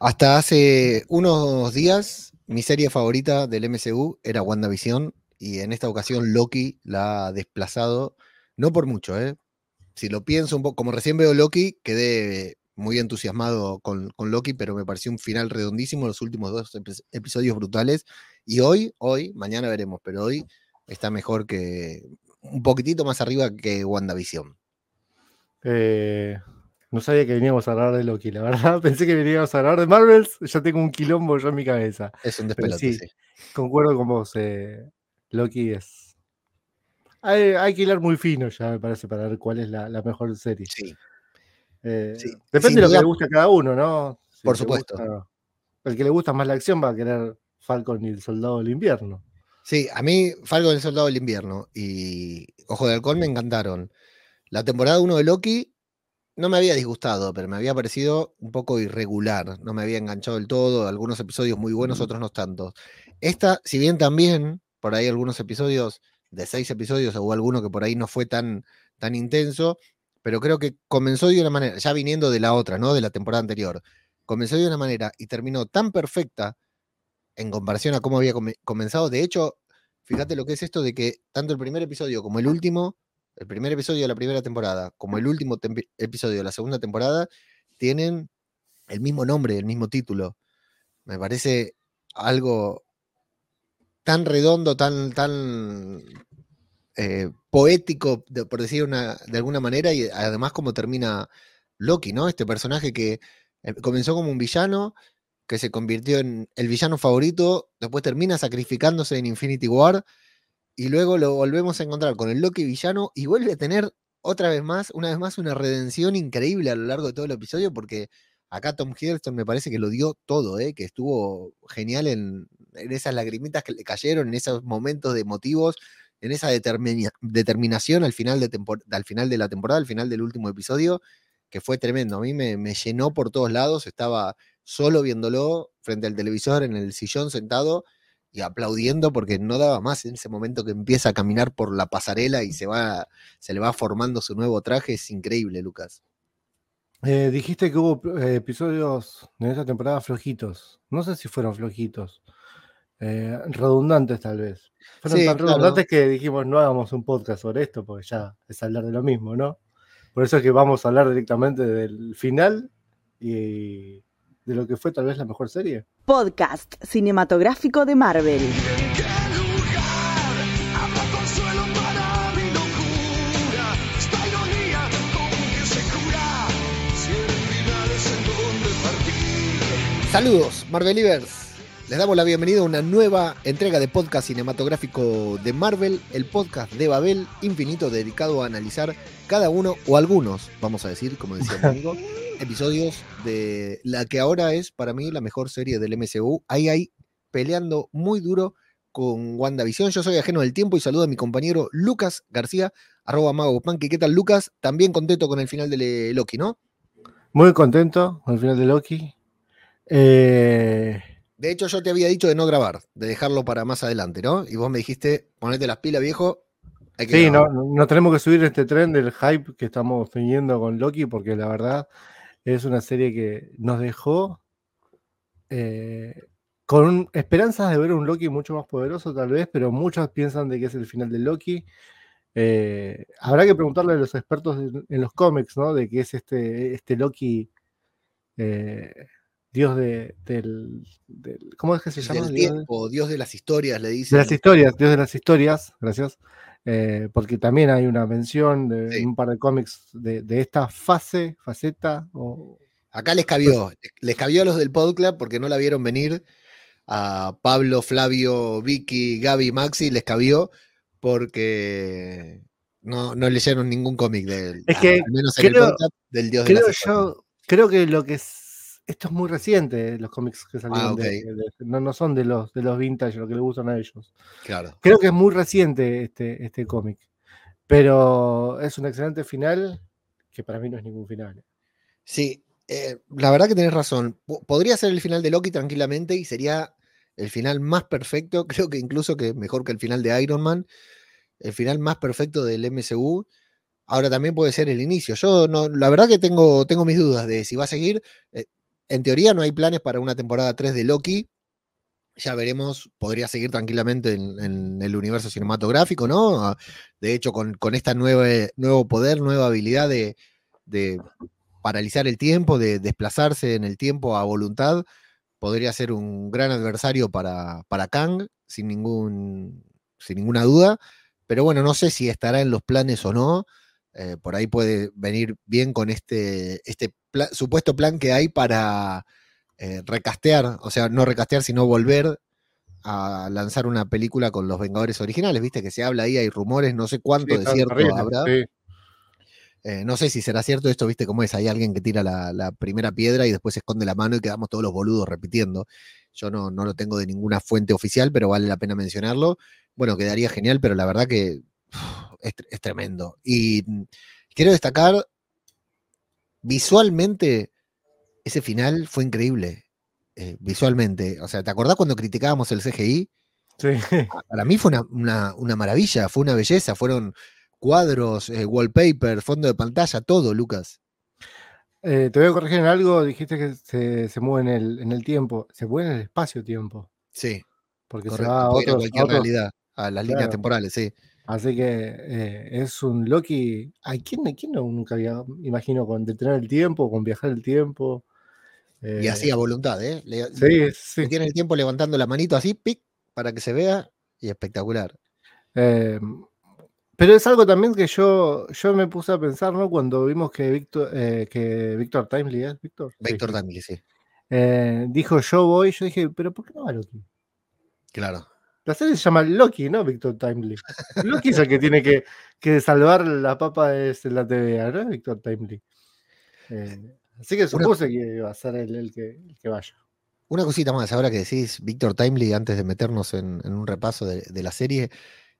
Hasta hace unos días, mi serie favorita del MCU era WandaVision y en esta ocasión Loki la ha desplazado, no por mucho, ¿eh? Si lo pienso un poco, como recién veo Loki, quedé muy entusiasmado con, Loki, pero me pareció un final redondísimo, los últimos dos episodios brutales. Y hoy, hoy, mañana veremos, pero hoy está mejor que, un poquitito más arriba que WandaVision. Eh, no sabía que veníamos a hablar de Loki, la verdad. Pensé que veníamos a hablar de Marvels. Ya tengo un quilombo yo en mi cabeza. Es un despelote, sí, Concuerdo con vos. Eh, Loki es. Hay, que hilar muy fino ya, me parece, para ver cuál es la, mejor serie. Sí. Eh, depende de lo que le guste a cada uno, ¿no? Por supuesto. el que le gusta más la acción va a querer Falcon y el Soldado del Invierno. Sí, a mí Falcon y el Soldado del Invierno y Ojo de Halcón me encantaron. La temporada 1 de Loki no me había disgustado, pero me había parecido un poco irregular. No me había enganchado del todo. Algunos episodios muy buenos, otros no tanto. Esta, si bien también, por ahí algunos episodios, de seis episodios, o alguno que por ahí no fue tan, tan intenso, pero creo que comenzó de una manera, ya viniendo de la otra, ¿no? De la temporada anterior. Comenzó de una manera y terminó tan perfecta en comparación a cómo había comenzado. De hecho, fíjate lo que es esto de que tanto el primer episodio como el último el primer episodio de la primera temporada como el último episodio de la segunda temporada tienen el mismo nombre, el mismo título. Me parece algo tan redondo, tan, tan eh, poético, por decir una, de alguna manera, y además como termina Loki, ¿no? Este personaje que eh, comenzó como un villano, que se convirtió en el villano favorito, después termina sacrificándose en Infinity War y luego lo volvemos a encontrar con el Loki villano y vuelve a tener otra vez más, una vez más, una redención increíble a lo largo de todo el episodio, porque acá Tom Hiddleston me parece que lo dio todo, ¿eh? que estuvo genial en, esas lagrimitas que le cayeron, en esos momentos de motivos, en esa determinación al final, de al final de la temporada, al final del último episodio, que fue tremendo. A mí me, me llenó por todos lados, estaba solo viéndolo frente al televisor en el sillón sentado y aplaudiendo porque no daba más en ese momento que empieza a caminar por la pasarela y se va, se le va formando su nuevo traje, es increíble, Lucas. Eh, dijiste que hubo eh, episodios en esa temporada flojitos. No sé si fueron flojitos. Eh, redundantes tal vez. Fueron tan redundantes que dijimos no hagamos un podcast sobre esto porque ya es hablar de lo mismo, ¿no? Por eso es que vamos a hablar directamente del final y de lo que fue tal vez la mejor serie podcast cinematográfico de Marvel. Saludos, Marvelivers. Les damos la bienvenida a una nueva entrega de podcast cinematográfico de Marvel, el podcast de Babel infinito dedicado a analizar cada uno o algunos, vamos a decir, como decía mi amigo, episodios de la que ahora es para mí la mejor serie del MCU. Ahí hay peleando muy duro con WandaVision. Yo soy ajeno del tiempo y saludo a mi compañero Lucas García, arroba Mago ¿Qué tal, Lucas? También contento con el final de Loki, ¿no? Muy contento con el final de Loki. Eh, de hecho, yo te había dicho de no grabar, de dejarlo para más adelante, ¿no? Y vos me dijiste, ponete las pilas, viejo. sí, no, no tenemos que subir este tren del hype que estamos teniendo con Loki, porque la verdad es una serie que nos dejó eh, con esperanzas de ver un Loki mucho más poderoso, tal vez, pero muchos piensan de que es el final de Loki. Eh, habrá que preguntarle a los expertos en, los cómics, ¿no? De qué es este, este Loki, eh, dios de, del, ¿Cómo es que se llama? dios de las historias, le dicen. De las historias, dios de las historias, gracias. Eh, porque también hay una mención de un par de cómics de, esta fase, faceta. Acá les cabió, les cabió a los del Podclub porque no la vieron venir. A Pablo, Flavio, Vicky, Gaby, Maxi les cabió porque no, no leyeron ningún cómic del, es que al menos del Dios de la yo, Creo que lo que es esto es muy reciente, los cómics que salieron. Ah, no, no son de los, de los vintage, lo que les gustan a ellos. Claro. Creo que es muy reciente este, este cómic. Pero es un excelente final que para mí no es ningún final. Sí, eh, la verdad que tenés razón. Podría ser el final de Loki tranquilamente y sería el final más perfecto. Creo que incluso que mejor que el final de Iron Man. El final más perfecto del MCU. Ahora también puede ser el inicio. Yo no, la verdad que tengo, tengo mis dudas de si va a seguir. Eh, en teoría no hay planes para una temporada 3 de Loki. Ya veremos, podría seguir tranquilamente en, el universo cinematográfico, ¿no? Ah, de hecho, con, con este nuevo poder, nueva habilidad de, de paralizar el tiempo, de desplazarse en el tiempo a voluntad, podría ser un gran adversario para, para Kang, sin, ningún, sin ninguna duda. Pero bueno, no sé si estará en los planes o no. Eh, por ahí puede venir bien con este, este supuesto plan que hay para eh, recastear, o sea, no recastear, sino volver a lanzar una película con los Vengadores originales, viste que se habla ahí, hay rumores, no sé cuánto de cierto habrá. Eh, no sé si será cierto esto, viste cómo es, hay alguien que tira la, primera piedra y después se esconde la mano y quedamos todos los boludos repitiendo. Yo no, no lo tengo de ninguna fuente oficial, pero vale la pena mencionarlo. Bueno, quedaría genial, pero la verdad que es, tremendo. Y mm, quiero destacar, visualmente, ese final fue increíble. Eh, visualmente. O sea, ¿te acordás cuando criticábamos el CGI? Sí. Para mí fue una, maravilla, fue una belleza, fueron cuadros, eh, wallpaper, fondo de pantalla, todo, Lucas. Eh, te voy a corregir en algo, dijiste que se, mueve en el, en el, tiempo, se mueve en el espacio-tiempo. Sí. Porque se va a, cualquier realidad, a las líneas temporales, sí. Así que eh, es un Loki. ¿A quién, quién no, nunca había, imagino, con detener el tiempo, con viajar el tiempo? y así a eh, voluntad, ¿eh? sí, sí. Tiene el tiempo levantando la manito así, pic, para que se vea, y espectacular. Em, pero es algo también que yo, yo me puse a pensar, ¿no? Cuando vimos que Víctor, eh, que Víctor Timely, ¿eh? Víctor. Víctor Timely, sí. dijo yo voy, yo dije, pero ¿por qué no va Loki? Claro. La serie se llama Loki, ¿no? Victor Timely. Loki es el que tiene que, salvar la papa de la TVA, ¿no? Victor Timely. Eh, así que supuse que va a ser él el, que, vaya. Una cosita más, ahora que decís Victor Timely, antes de meternos en, un repaso de, la serie,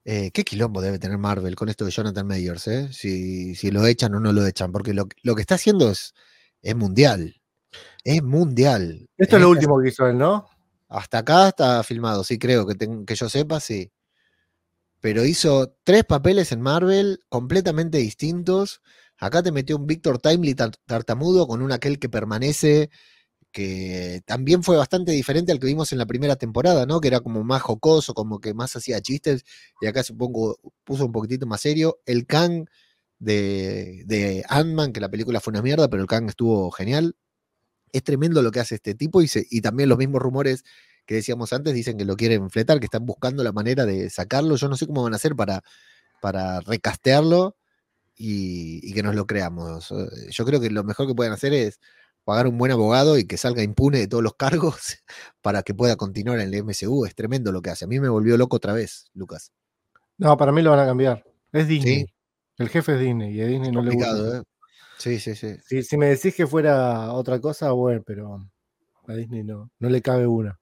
eh, ¿qué quilombo debe tener Marvel con esto de Jonathan Mayers? Eh? Si, lo echan o no lo echan, porque lo, que está haciendo es, es mundial. Es mundial. Esto es lo último que hizo él, ¿no? Hasta acá está filmado, sí, creo que, que yo sepa, sí. Pero hizo tres papeles en Marvel completamente distintos. Acá te metió un Victor Timely tartamudo con un aquel que permanece, que también fue bastante diferente al que vimos en la primera temporada, ¿no? Que era como más jocoso, como que más hacía chistes, y acá supongo puso un poquitito más serio. El Kang de Ant-Man, que la película fue una mierda, pero el Kang estuvo genial es tremendo lo que hace este tipo y, y también los mismos rumores que decíamos antes dicen que lo quieren fletar, que están buscando la manera de sacarlo. Yo no sé cómo van a hacer para, para recastearlo y, que nos lo creamos. Eh, yo creo que lo mejor que pueden hacer es pagar un buen abogado y que salga impune de todos los cargos para que pueda continuar en el MCU. Es tremendo lo que hace. A mí me volvió loco otra vez, Lucas. No, para mí lo van a cambiar. Es Disney. El jefe es Disney y a Disney no le gusta. ¿eh? Sí, sí, sí. Si, me decís que fuera otra cosa, bueno, pero a Disney no, no le cabe una.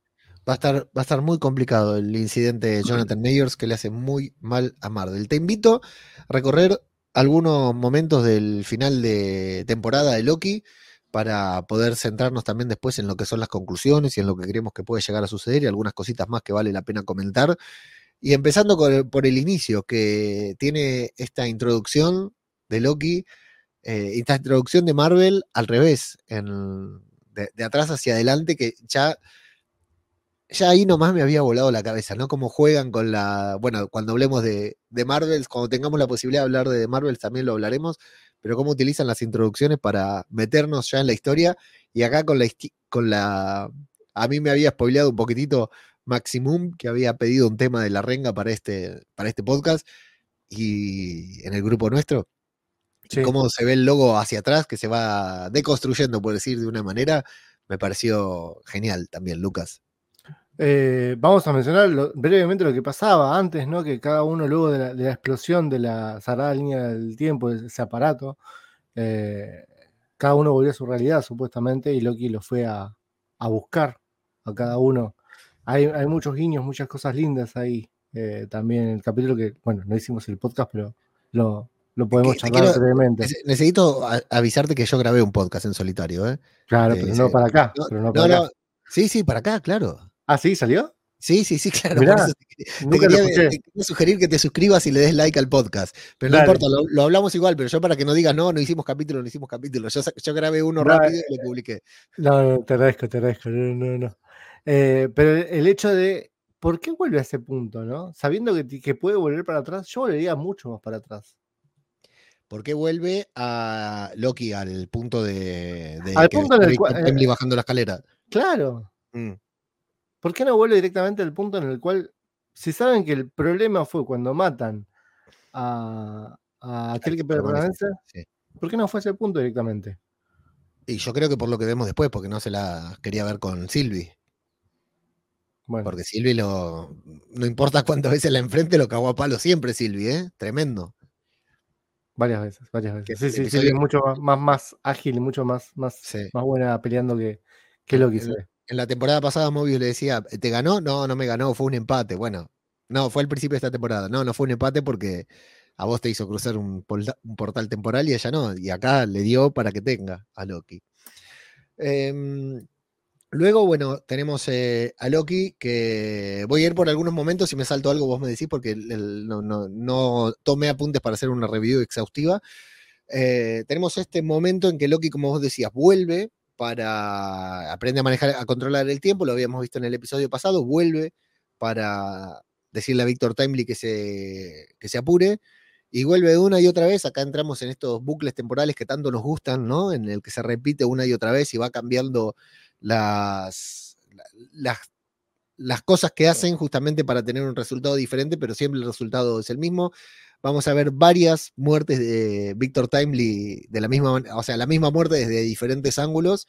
Va a, estar, va a estar muy complicado el incidente de Jonathan Mayers que le hace muy mal a Marvel. Te invito a recorrer algunos momentos del final de temporada de Loki para poder centrarnos también después en lo que son las conclusiones y en lo que creemos que puede llegar a suceder y algunas cositas más que vale la pena comentar. Y empezando por el inicio, que tiene esta introducción de Loki eh, esta introducción de Marvel al revés, de, atrás hacia adelante, que ya, ya ahí nomás me había volado la cabeza, ¿no? Cómo juegan con la. Bueno, cuando hablemos de, de Marvels, cuando tengamos la posibilidad de hablar de Marvels también lo hablaremos, pero cómo utilizan las introducciones para meternos ya en la historia. Y acá con la. Con la a mí me había spoileado un poquitito Maximum, que había pedido un tema de la renga para este, para este podcast, y en el grupo nuestro cómo se ve el logo hacia atrás, que se va deconstruyendo, por decir de una manera, me pareció genial también, Lucas. Eh, vamos a mencionar brevemente lo que pasaba antes, ¿no? Que cada uno luego de la, explosión de la sagrada línea del tiempo, ese aparato, eh, cada uno volvió a su realidad, supuestamente, y Loki lo fue a, buscar a cada uno. Hay, muchos guiños, muchas cosas lindas ahí. Eh, también en el capítulo que, bueno, no hicimos el podcast, pero lo, lo podemos charlar brevemente. Necesito avisarte que yo grabé un podcast en solitario, ¿eh? Claro, pero no para acá. sí, sí, para acá, claro. ¿Ah, sí? ¿Salió? Sí, sí, sí, claro. Mirá, te, lo quería, escuché. te quería sugerir que te suscribas y le des like al podcast. Pero no importa, lo, lo hablamos igual, pero yo para que no digas, no, no hicimos capítulo, no hicimos capítulo. Yo, yo grabé uno Dale. rápido y lo publiqué. No, no, te agradezco, te agradezco. No, no, no. Eh, pero el- hecho de. ¿Por qué vuelve a ese punto, no? Sabiendo que, que puede volver para atrás, yo volvería mucho más para atrás. ¿Por qué vuelve a Loki al punto de, de Al que punto en está el cual- Timely bajando la escalera? Claro. Mm. ¿Por qué no vuelve directamente al punto en el cual, si saben que el problema fue cuando matan a, a aquel que permanece, sí. ¿por qué no fue a ese punto directamente? Y yo creo que por lo que vemos después, porque no se la quería ver con Sylvie. Bueno, Porque Silvi lo. No importa cuántas veces la enfrente, lo cagó a palo siempre, Silvi, ¿eh? Tremendo. Varias veces, varias veces. Que Sí, sí, sí, es mucho más, más, más ágil y mucho más, más, Sí. más buena peleando que, que ve. En la temporada pasada, Mobius le decía, ¿te ganó? No, no me ganó, fue un empate. Bueno, no, fue al principio de esta temporada. No, no fue un empate porque a vos te hizo cruzar un, polta- un portal temporal y ella no. Y acá le dio para que tenga a Loki. Em, luego, bueno, tenemos eh, a Loki que voy a ir por algunos momentos. Si me salto algo, vos me decís, porque no, tomé apuntes para hacer una review exhaustiva. Eh, tenemos este momento en que Loki, como vos decías, vuelve para aprende a manejar, a controlar el tiempo, lo habíamos visto en el episodio pasado, vuelve para decirle a Víctor Timely que se, que se apure, y vuelve una y otra vez, acá entramos en estos bucles temporales que tanto nos gustan, ¿no? En el que se repite una y otra vez y va cambiando las, la- las, las cosas que hacen justamente para tener un resultado diferente, pero siempre el resultado es el mismo. Vamos a ver varias muertes de Víctor Timely de la misma, o sea, la misma muerte desde diferentes ángulos.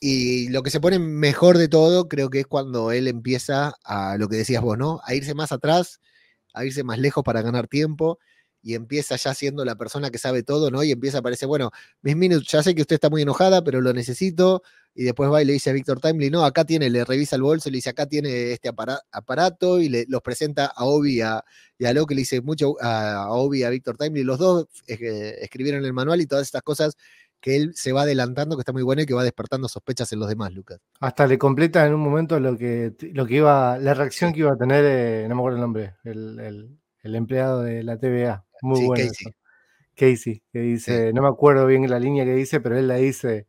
Y lo que se pone mejor de todo, creo que es cuando él empieza a lo que decías vos, ¿no? A irse más atrás, a irse más lejos para ganar tiempo. Y empieza ya siendo la persona que sabe todo, ¿no? Y empieza a parecer, bueno, Miss Minutes, ya sé que usted está muy enojada, pero lo necesito. Y después va y le dice a Víctor Timely, no, acá tiene, le revisa el bolso, le dice, acá tiene este apara- aparato, y le, los presenta a Obi y a, y a Loki, le dice mucho a, a Obi y a Víctor Timely. Los dos eh, escribieron el manual y todas estas cosas que él se va adelantando, que está muy bueno y que va despertando sospechas en los demás, Lucas. Hasta le completa en un momento lo que, lo que iba, la reacción que iba a tener, eh, no me acuerdo el nombre, el, el- el empleado de la TVA. Muy Sí, bueno. Casey. que dice, no me acuerdo bien la línea que dice, pero él la dice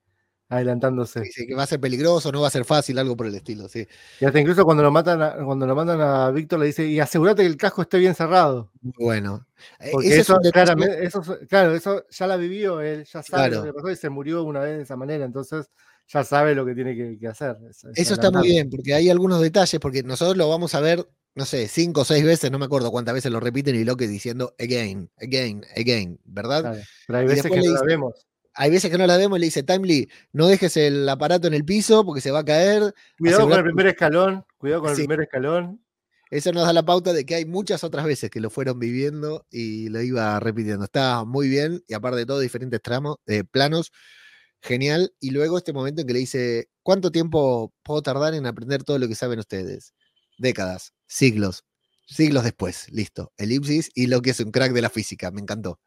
adelantándose. Dice que va a ser peligroso, no va a ser fácil, algo por el estilo, sí. Y hasta incluso cuando lo matan a- cuando lo mandan a Víctor le dice, y asegúrate que el casco esté bien cerrado. Muy bueno. Porque es eso, detalle- claramente, eso, es- claro, eso ya la vivió él, ya sabe Claro. lo que pasó y se murió una vez de esa manera, entonces ya sabe lo que tiene que, que hacer. es- es Eso está muy bien, porque hay algunos detalles, porque nosotros lo vamos a ver, no sé, cinco o seis veces, no me acuerdo cuántas veces lo repiten y Loki diciendo again, again, again, ¿verdad? Pero hay veces que no la vemos. Hay veces que no la vemos y le dice, Timely, no dejes el aparato en el piso porque se va a caer. Cuidado con el primer escalón, cuidado con Sí. el primer escalón. Eso nos da la pauta de que hay muchas otras veces que lo fueron viviendo y lo iba repitiendo. Está muy bien y aparte de todo, diferentes tramos, eh, planos. Genial. Y luego este momento en que le dice, ¿cuánto tiempo puedo tardar en aprender todo lo que saben ustedes? Décadas, siglos, siglos después. Listo. Elipsis y lo que es un crack de la física. Me encantó.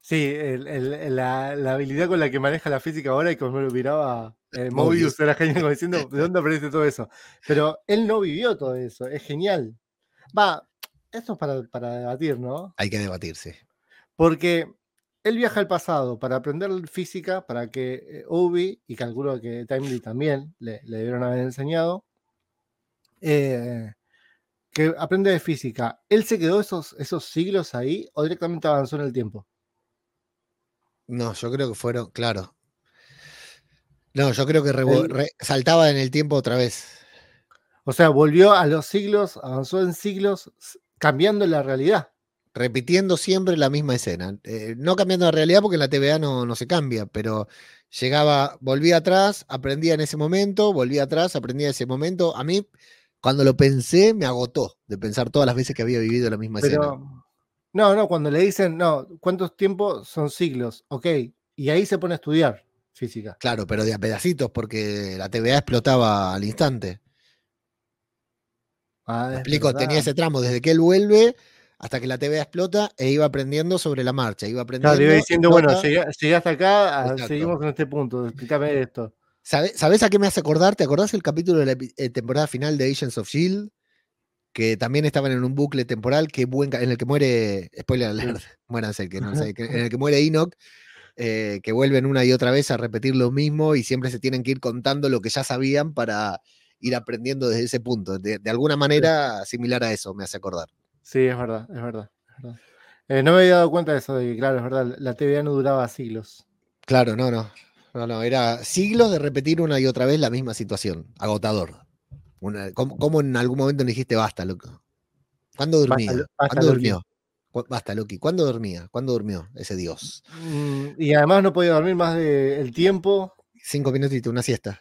Sí, el- el- la, la habilidad con la que maneja la física ahora y como lo miraba eh, Mobius. Era genial como diciendo, ¿de dónde aprendiste todo eso? Pero él no vivió todo eso, es genial. Va, esto es para, para debatir, ¿no? Hay que debatirse. Porque él viaja al pasado para aprender física, para que eh, Obi, y calculo que Timely también le, le debieron haber enseñado, eh, que aprende de física. ¿Él se quedó esos, esos siglos ahí o directamente avanzó en el tiempo? No, yo creo que fueron, claro. No, yo creo que re- saltaba en el tiempo otra vez. O sea, volvió a los siglos, avanzó en siglos, cambiando la realidad. repitiendo siempre la misma escena. Eh, no cambiando la realidad porque en la TVA no, no se cambia, pero llegaba, volvía atrás, aprendía en ese momento, volvía atrás, aprendía en ese momento. A mí, cuando lo pensé, me agotó de pensar todas las veces que había vivido la misma escena. Pero, no, no, cuando le dicen, no, ¿cuántos tiempos son siglos? Ok, y ahí se pone a estudiar física. Claro, pero de a pedacitos, porque la TVA explotaba al instante. Ah, Me explico, tenía ese tramo desde que él vuelve hasta que la TVA explota e iba aprendiendo sobre la marcha. Iba aprendiendo. Claro, le iba diciendo, bueno, llegué, llegué hasta acá, ah, Exacto. seguimos en este punto, explícame esto. ¿Sabe- ¿Sabes a qué me hace acordar? ¿Te acordás el capítulo de la eh, temporada final de Agents of Shield? Que también estaban en un bucle temporal que buen en el que muere, spoiler alert, muéranse, que no sé, que- en el que muere Enoch, eh, que vuelven una y otra vez a repetir lo mismo y siempre se tienen que ir contando lo que ya sabían para ir aprendiendo desde ese punto. De, de alguna manera similar a eso, me hace acordar. Sí, es verdad, es verdad. es verdad. Eh, no me había dado cuenta de eso, de que claro, es verdad, la TVA no duraba siglos. Claro, no, no. No, no, era siglos de repetir una y otra vez la misma situación. Agotador. Una- ¿cómo, cómo en algún momento no dijiste basta, loco? ¿Cuándo dormía? Lo- basta, ¿Cuándo Loki. durmió? Cu- Basta, Loki. ¿Cuándo dormía? ¿Cuándo durmió ese dios? Mm, y además no podía dormir más del tiempo. Cinco minutitos, una siesta.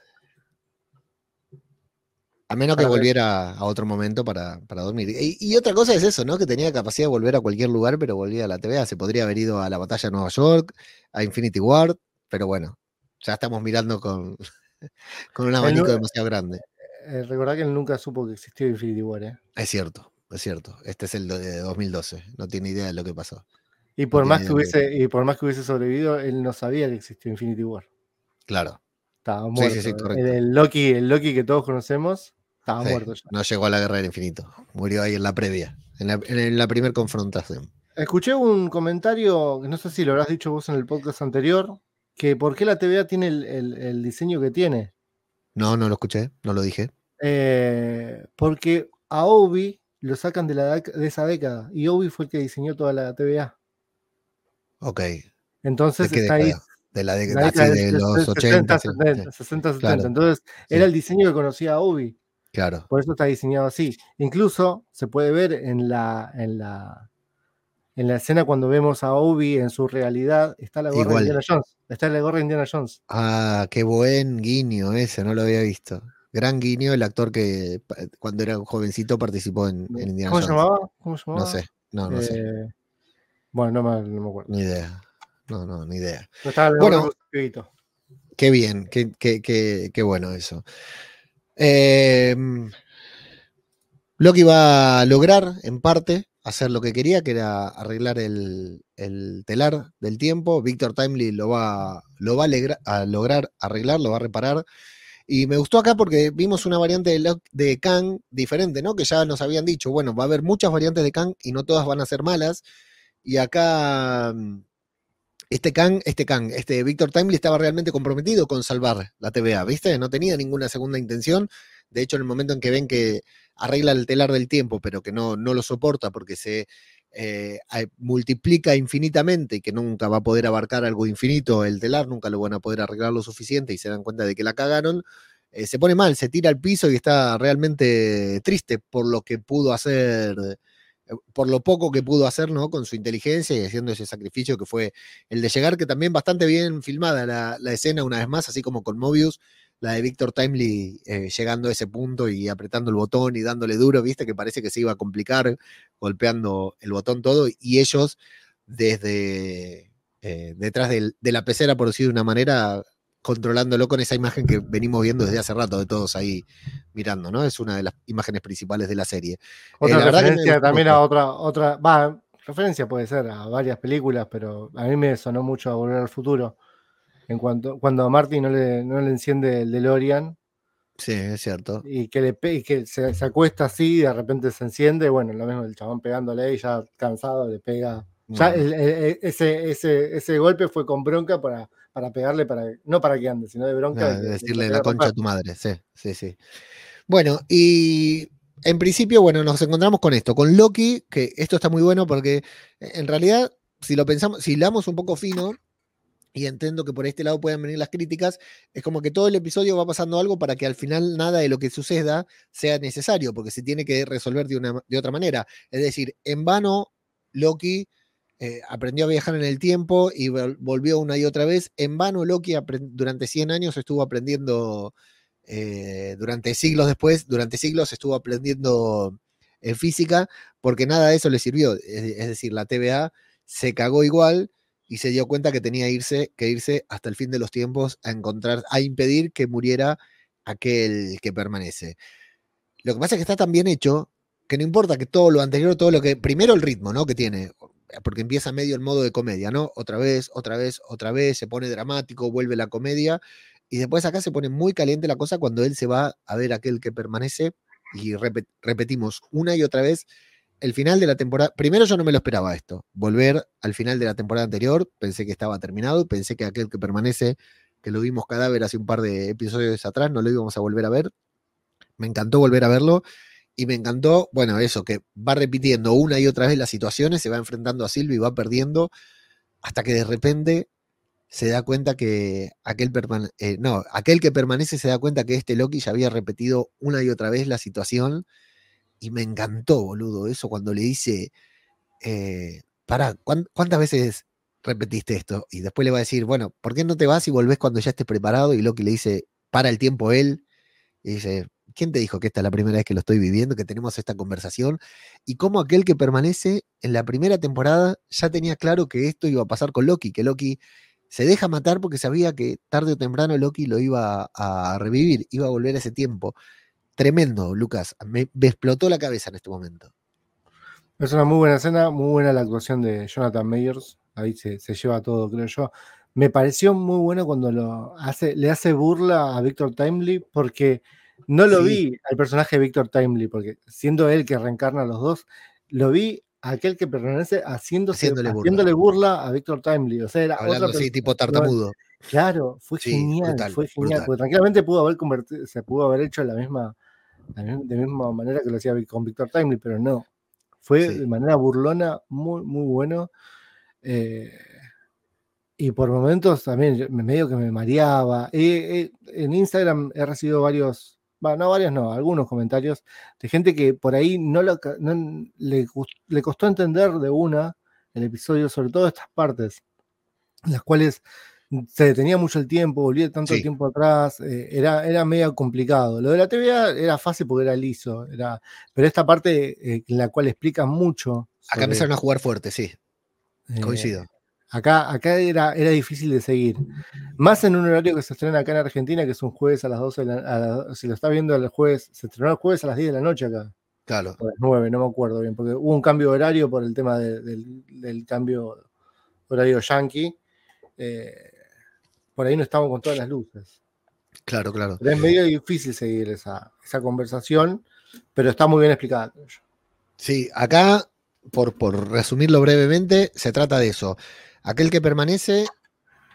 A menos que volviera a otro momento para, para dormir. Y, y otra cosa es eso, ¿no? Que tenía capacidad de volver a cualquier lugar, pero volvía a la TVA. Se podría haber ido a la batalla de Nueva York, a Infinity War, pero bueno, ya estamos mirando con, con un abanico demasiado grande. Eh, recordá que él nunca supo que existió Infinity War, ¿eh? Es cierto, es cierto. Este es el de 2012. No tiene idea de lo que pasó. Y por, más que hubiese, y por más que hubiese sobrevivido, él no sabía que existió Infinity War. Claro. Estaba Sí, muerto. sí, sí, el, correcto. el Loki, el Loki que todos conocemos, estaba Sí, muerto ya. no llegó a la guerra del infinito. Murió ahí en la previa, en la, en la primera confrontación. Escuché un comentario, que no sé si lo habrás dicho vos en el podcast anterior, que por qué la TVA tiene el, el- el diseño que tiene. No, no lo escuché, no lo dije. Eh, porque a Obi lo sacan de, la, de esa década y Obi fue el que diseñó toda la TVA. Ok. ¿De Entonces qué está ahí. De la la década de de los 60, 80. sí, 70, sí, 60, 70. Claro. Entonces Sí. era el diseño que conocía a Obi. Claro. Por eso está diseñado así. Incluso se puede ver en la, en la, en la escena cuando vemos a Obi en su realidad, está la gorra Igual. de Indiana Jones. Está la gorra de Indiana Jones. Ah, qué buen guiño ese, no lo había visto. Gran guiño, el actor que cuando era un jovencito participó en, en Indiana ¿Cómo se Jones. llamaba? ¿Cómo se No llamaba? sé, no, no sé, Eh, Bueno, no me, no me acuerdo. ni idea. No, no, ni idea. Bueno. Qué bien, qué, qué- qué- qué bueno eso. Eh, Loki va a lograr, en parte, hacer lo que quería, que era arreglar el, el telar del tiempo. Víctor Timely lo va, lo va a, lograr arreglar, lo va a reparar. Y me gustó acá porque vimos una variante de, de Kang diferente, ¿no? Que ya nos habían dicho, bueno, va a haber muchas variantes de Kang y no todas van a ser malas. Y acá mm, este Kang, este Kang, este Víctor Timely estaba realmente comprometido con salvar la TVA, ¿viste? No tenía ninguna segunda intención. De hecho, en el momento en que ven que arregla el telar del tiempo, pero que no, no lo soporta porque se eh, multiplica infinitamente y que nunca va a poder abarcar algo infinito el telar, nunca lo van a poder arreglar lo suficiente y se dan cuenta de que la cagaron, eh, se pone mal, se tira al piso y está realmente triste por lo que pudo hacer, eh, por lo poco que pudo hacer, ¿no? Con su inteligencia y haciendo ese sacrificio que fue el de llegar, que también bastante bien filmada la, la escena una vez más, así como con Mobius, la de Víctor Timely eh, llegando a ese punto y apretando el botón y dándole duro, viste que parece que se iba a complicar golpeando el botón todo y ellos desde eh, detrás del- de la pecera, por decir de una manera, controlándolo con esa imagen que venimos viendo desde hace rato de todos ahí mirando, ¿no? Es una de las imágenes principales de la serie. Otra la que me referencia también a otra, otra, va, referencia puede ser a varias películas, pero a mí me sonó mucho a Volver al Futuro. En cuanto, cuando a Marty no le, no le enciende el DeLorean Sí, es cierto. y que, le y que se, se acuesta así y de repente se enciende, bueno, lo mismo el chabón pegándole y ya cansado le pega. Ya el- el- ese, ese, ese golpe fue con bronca para, para pegarle, para, no para que ande, sino de bronca. No, de que- de que decirle la concha a tu madre, sí, sí, sí. Bueno, y en principio, bueno, nos encontramos con esto, con Loki, que esto está muy bueno porque en realidad, si lo pensamos, si damos un poco fino, y entiendo que por este lado pueden venir las críticas, es como que todo el episodio va pasando algo para que al final nada de lo que suceda sea necesario, porque se tiene que resolver de, una, de otra manera. Es decir, en vano Loki eh, aprendió a viajar en el tiempo y vol- volvió una y otra vez. En vano Loki durante 100 años estuvo aprendiendo, eh, durante siglos después, durante siglos estuvo aprendiendo eh, física, porque nada de eso le sirvió. Es, es decir, la TVA se cagó igual y se dio cuenta que tenía irse, que irse hasta el fin de los tiempos a encontrar, a impedir que muriera aquel que permanece. Lo que pasa es que está tan bien hecho que no importa que todo lo anterior, todo lo que. Primero el ritmo, ¿no? Que tiene. Porque empieza medio el modo de comedia, ¿no? Otra vez, otra vez, otra vez, se pone dramático, vuelve la comedia. Y después acá se pone muy caliente la cosa cuando él se va a ver aquel que permanece y repetimos una y otra vez el final de la temporada. Primero yo no me lo esperaba esto, volver al final de la temporada anterior, pensé que estaba terminado, pensé que aquel que permanece, que lo vimos cadáver hace un par de episodios atrás, no lo íbamos a volver a ver. Me encantó volver a verlo y me encantó, bueno, eso, que va repitiendo una y otra vez las situaciones, se va enfrentando a Silvio y va perdiendo, hasta que de repente se da cuenta que aquel, eh, no, aquel que permanece se da cuenta que este Loki ya había repetido una y otra vez la situación. Y me encantó, boludo, eso cuando le dice, eh, para, ¿cuántas veces repetiste esto? Y después le va a decir, bueno, ¿por qué no te vas y volvés cuando ya estés preparado? Y Loki le dice, para el tiempo él. Y dice, ¿quién te dijo que esta es la primera vez que lo estoy viviendo, que tenemos esta conversación? Y cómo aquel que permanece en la primera temporada ya tenía claro que esto iba a pasar con Loki, que Loki se deja matar porque sabía que tarde o temprano Loki lo iba a revivir, iba a volver a ese tiempo. Tremendo, Lucas. Me, explotó la cabeza en este momento. Es una muy buena escena, muy buena la actuación de Jonathan Mayers. Ahí se, lleva todo, creo yo. Me pareció muy bueno cuando lo hace, le hace burla a Victor Timely, porque no lo vi al personaje de Victor Timely, porque siendo él que reencarna a los dos, lo vi a aquel que permanece haciéndole, burla. a Victor Timely. O sea, era Hablando así, tipo tartamudo. Claro, fue genial, fue genial, porque tranquilamente pudo haber convertido, se pudo haber hecho la misma, de misma manera que lo hacía con Victor Timely, pero no. Fue de manera burlona, muy, muy bueno. Eh, y por momentos también medio que me mareaba. en Instagram he recibido varios, bueno, no varios, no, algunos comentarios de gente que por ahí no, le, le, costó entender de una el episodio, sobre todo estas partes, las cuales se detenía mucho el tiempo, volvía tanto tiempo atrás, eh, era, era medio complicado. Lo de la TVA era fácil porque era liso, era, pero esta parte eh, en la cual explica mucho. Acá empezaron a jugar fuerte, sí. Coincido. Eh, acá, acá era, era difícil de seguir. Más en un horario que se estrena acá en Argentina, que es un jueves a las 12 de la, Si lo está viendo el jueves, se estrenó el jueves a las 10 de la noche acá. Claro. O las 9, no me acuerdo bien, porque hubo un cambio de horario por el tema del, del, cambio horario yankee. Eh, por ahí no estamos con todas las luces. Claro, claro. es medio difícil seguir esa, conversación, pero está muy bien explicada. Sí, acá, por, por resumirlo brevemente, se trata de eso. Aquel que permanece,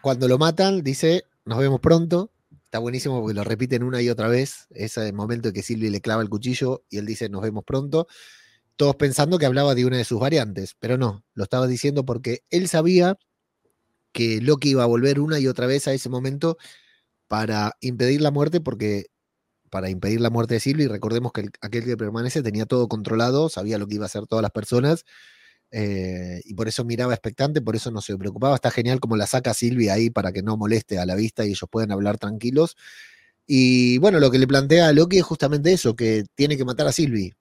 cuando lo matan, dice, nos vemos pronto. Está buenísimo porque lo repiten una y otra vez. Ese momento en que Silvi le clava el cuchillo y él dice, nos vemos pronto. Todos pensando que hablaba de una de sus variantes, pero no, lo estaba diciendo porque él sabía que Loki iba a volver una y otra vez a ese momento para impedir la muerte, porque para impedir la muerte de Sylvie, recordemos que aquel que permanece tenía todo controlado, sabía lo que iba a hacer todas las personas, eh, y por eso miraba expectante, por eso no se preocupaba. Está genial como la saca Sylvie ahí para que no moleste a la vista y ellos puedan hablar tranquilos. Y bueno, lo que le plantea a Loki es justamente eso, que tiene que matar a Sylvie,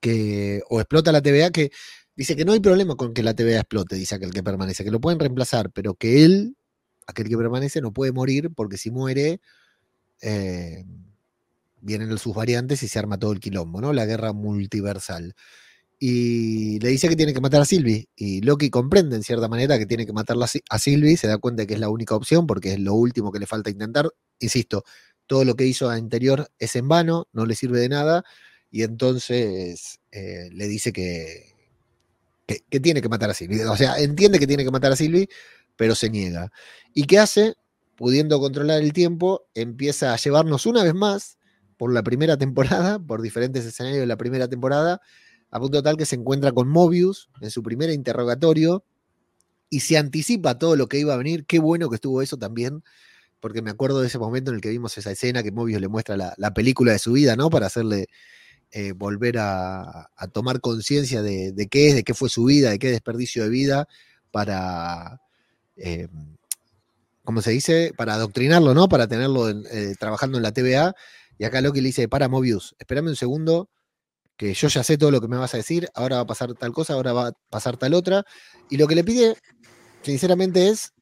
que o explota la TVA, que Dice que no hay problema con que la TVA explote, dice aquel que permanece, que lo pueden reemplazar, pero que él, aquel que permanece, no puede morir porque si muere, eh, vienen sus variantes y se arma todo el quilombo, ¿no? La guerra multiversal. Y le dice que tiene que matar a Sylvie. Y Loki comprende en cierta manera que tiene que matarla a Sylvie, se da cuenta de que es la única opción porque es lo último que le falta intentar. Insisto, todo lo que hizo anterior es en vano, no le sirve de nada. Y entonces eh, le dice que, que, tiene que matar a Sylvie. O sea, entiende que tiene que matar a Sylvie, pero se niega. ¿Y qué hace? Pudiendo controlar el tiempo, empieza a llevarnos una vez más por la primera temporada, por diferentes escenarios de la primera temporada, a punto tal que se encuentra con Mobius en su primer interrogatorio y se anticipa todo lo que iba a venir. Qué bueno que estuvo eso también, porque me acuerdo de ese momento en el que vimos esa escena que Mobius le muestra la película de su vida, ¿no? Para hacerle eh, volver a, tomar conciencia de, qué es, de qué fue su vida, de qué desperdicio de vida, para, eh, ¿cómo se dice? Para adoctrinarlo, ¿no? Para tenerlo eh, trabajando en la TVA. Y acá Loki le dice, para Mobius, espérame un segundo, que yo ya sé todo lo que me vas a decir, ahora va a pasar tal cosa, ahora va a pasar tal otra. Y lo que le pide, sinceramente, es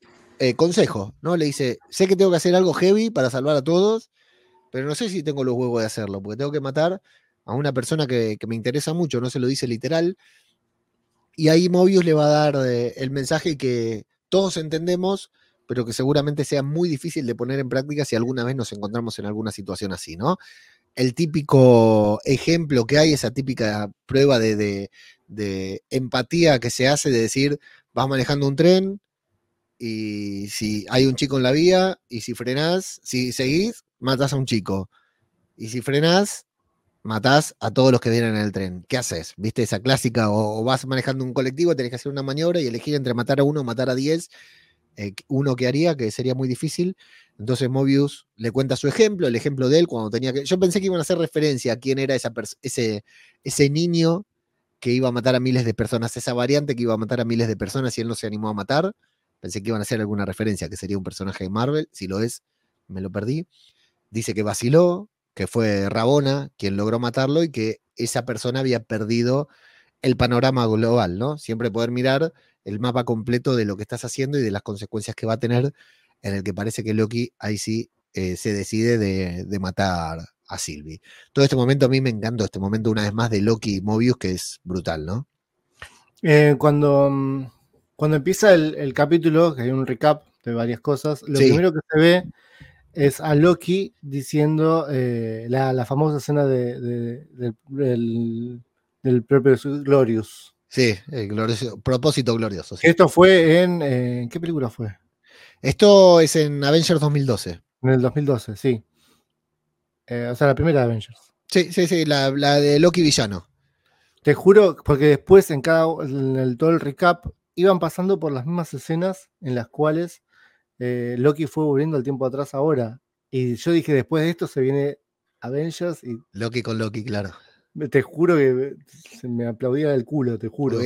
consejo, ¿no? Le dice, sé que tengo que hacer algo heavy para salvar a todos, pero no sé si tengo los huevos de hacerlo, porque tengo que matar a una persona que, me interesa mucho, no se lo dice literal. Y ahí Mobius le va a dar eh, el mensaje que todos entendemos, pero que seguramente sea muy difícil de poner en práctica si alguna vez nos encontramos en alguna situación así, ¿no? El típico ejemplo que hay, esa típica prueba de, de empatía que se hace de decir, vas manejando un tren y si hay un chico en la vía y si frenás, si seguís, matas a un chico. Y si frenás, matás a todos los que vienen en el tren. ¿Qué haces? ¿Viste esa clásica? O, vas manejando un colectivo, tenés que hacer una maniobra y elegir entre matar a uno o matar a diez. Eh, uno que haría, que sería muy difícil. Entonces Mobius le cuenta su ejemplo, el ejemplo de él cuando tenía que... Yo pensé que iban a hacer referencia a quién era ese niño que iba a matar a miles de personas, esa variante que iba a matar a miles de personas y él no se animó a matar. Pensé que iban a hacer alguna referencia, que sería un personaje de Marvel. Si lo es, me lo perdí. Dice que vaciló, que fue Rabona quien logró matarlo y que esa persona había perdido el panorama global, ¿no? Siempre poder mirar el mapa completo de lo que estás haciendo y de las consecuencias que va a tener, en el que parece que Loki ahí sí eh, se decide de, matar a Sylvie. Todo este momento a mí me encantó, este momento una vez más de Loki y Mobius, que es brutal, ¿no? Eh, cuando, mm, cuando empieza el, capítulo, que hay un recap de varias cosas, lo primero que se ve es a Loki diciendo eh, la, famosa escena de, del, propio Glorious. Sí, el glorioso, propósito glorioso. Esto fue en. ¿En qué película fue? Esto es en Avengers 2012. En el 2012, sí. Eh, o sea, la primera de Avengers. Sí, sí, sí, la, de Loki villano. Te juro, porque después en cada en el, todo el recap iban pasando por las mismas escenas en las cuales eh, Loki fue volviendo el tiempo atrás ahora. Y yo dije, después de esto se viene Avengers y. Loki con Loki, claro. Te juro que se me aplaudía del culo, te juro.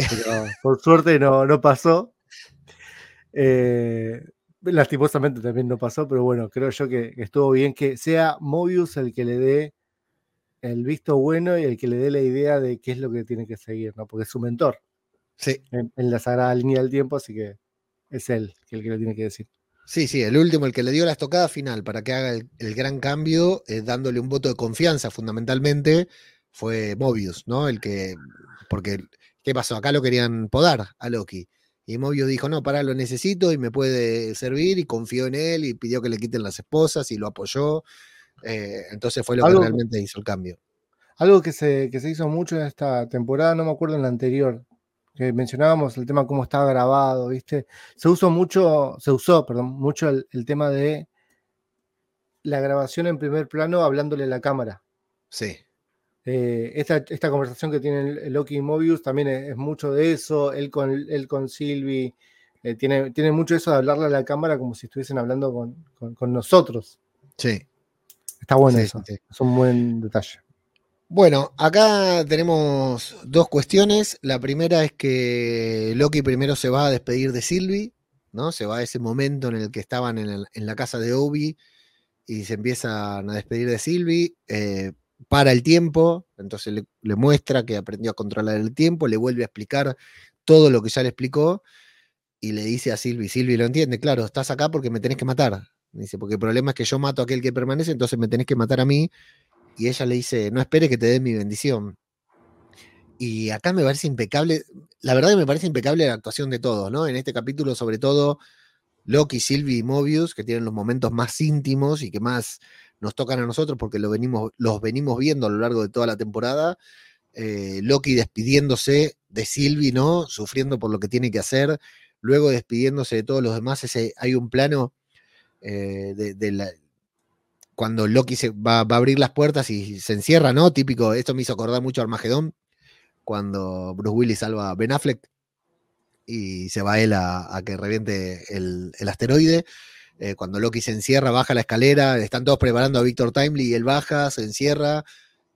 por suerte no, no pasó. Eh, lastimosamente también no pasó, pero bueno, creo yo que, estuvo bien que sea Mobius el que le dé el visto bueno y el que le dé la idea de qué es lo que tiene que seguir, ¿no? Porque es su mentor. Sí. En, la sagrada línea del tiempo, así que es él el que le tiene que decir. Sí, sí, el último, el que le dio la estocada final para que haga el, gran cambio, eh, dándole un voto de confianza fundamentalmente, fue Mobius, ¿no? El que, porque, ¿qué pasó? Acá lo querían podar a Loki. Y Mobius dijo, no, para, lo necesito y me puede servir y confió en él y pidió que le quiten las esposas y lo apoyó. Eh, entonces fue lo que realmente hizo el cambio. Algo que se, que se hizo mucho en esta temporada, no me acuerdo en la anterior, que mencionábamos el tema cómo estaba grabado, ¿viste? Se usó mucho, se usó, perdón, mucho el, tema de la grabación en primer plano hablándole a la cámara. Sí. Eh, esta, conversación que tiene Loki y Mobius también es, mucho de eso, él con, él con Sylvie, eh, tiene, tiene mucho eso de hablarle a la cámara como si estuviesen hablando con, nosotros. Sí. Está bueno eso, es un buen detalle. Bueno, acá tenemos dos cuestiones. La primera es que Loki primero se va a despedir de Sylvie, ¿no? Se va a ese momento en el que estaban en, la casa de Obi y se empiezan a despedir de Sylvie. Eh, para el tiempo, entonces le, muestra que aprendió a controlar el tiempo, le vuelve a explicar todo lo que ya le explicó y le dice a Sylvie, Sylvie lo entiende, claro, estás acá porque me tenés que matar. Dice, porque el problema es que yo mato a aquel que permanece, entonces me tenés que matar a mí y ella le dice, no espere que te dé mi bendición. Y acá me parece impecable, la verdad que me parece impecable la actuación de todos, ¿no? En este capítulo, sobre todo, Loki, Sylvie y Mobius, que tienen los momentos más íntimos y que más nos tocan a nosotros porque lo venimos, los venimos viendo a lo largo de toda la temporada. Eh, Loki despidiéndose de Sylvie, ¿no? Sufriendo por lo que tiene que hacer. Luego despidiéndose de todos los demás. Ese, hay un plano eh, de, la, cuando Loki se va, a abrir las puertas y se encierra, ¿no? Típico, esto me hizo acordar mucho a Armagedón, cuando Bruce Willis salva a Ben Affleck y se va él a, que reviente el, asteroide. Eh, cuando Loki se encierra, baja la escalera, están todos preparando a Victor Timely y él baja, se encierra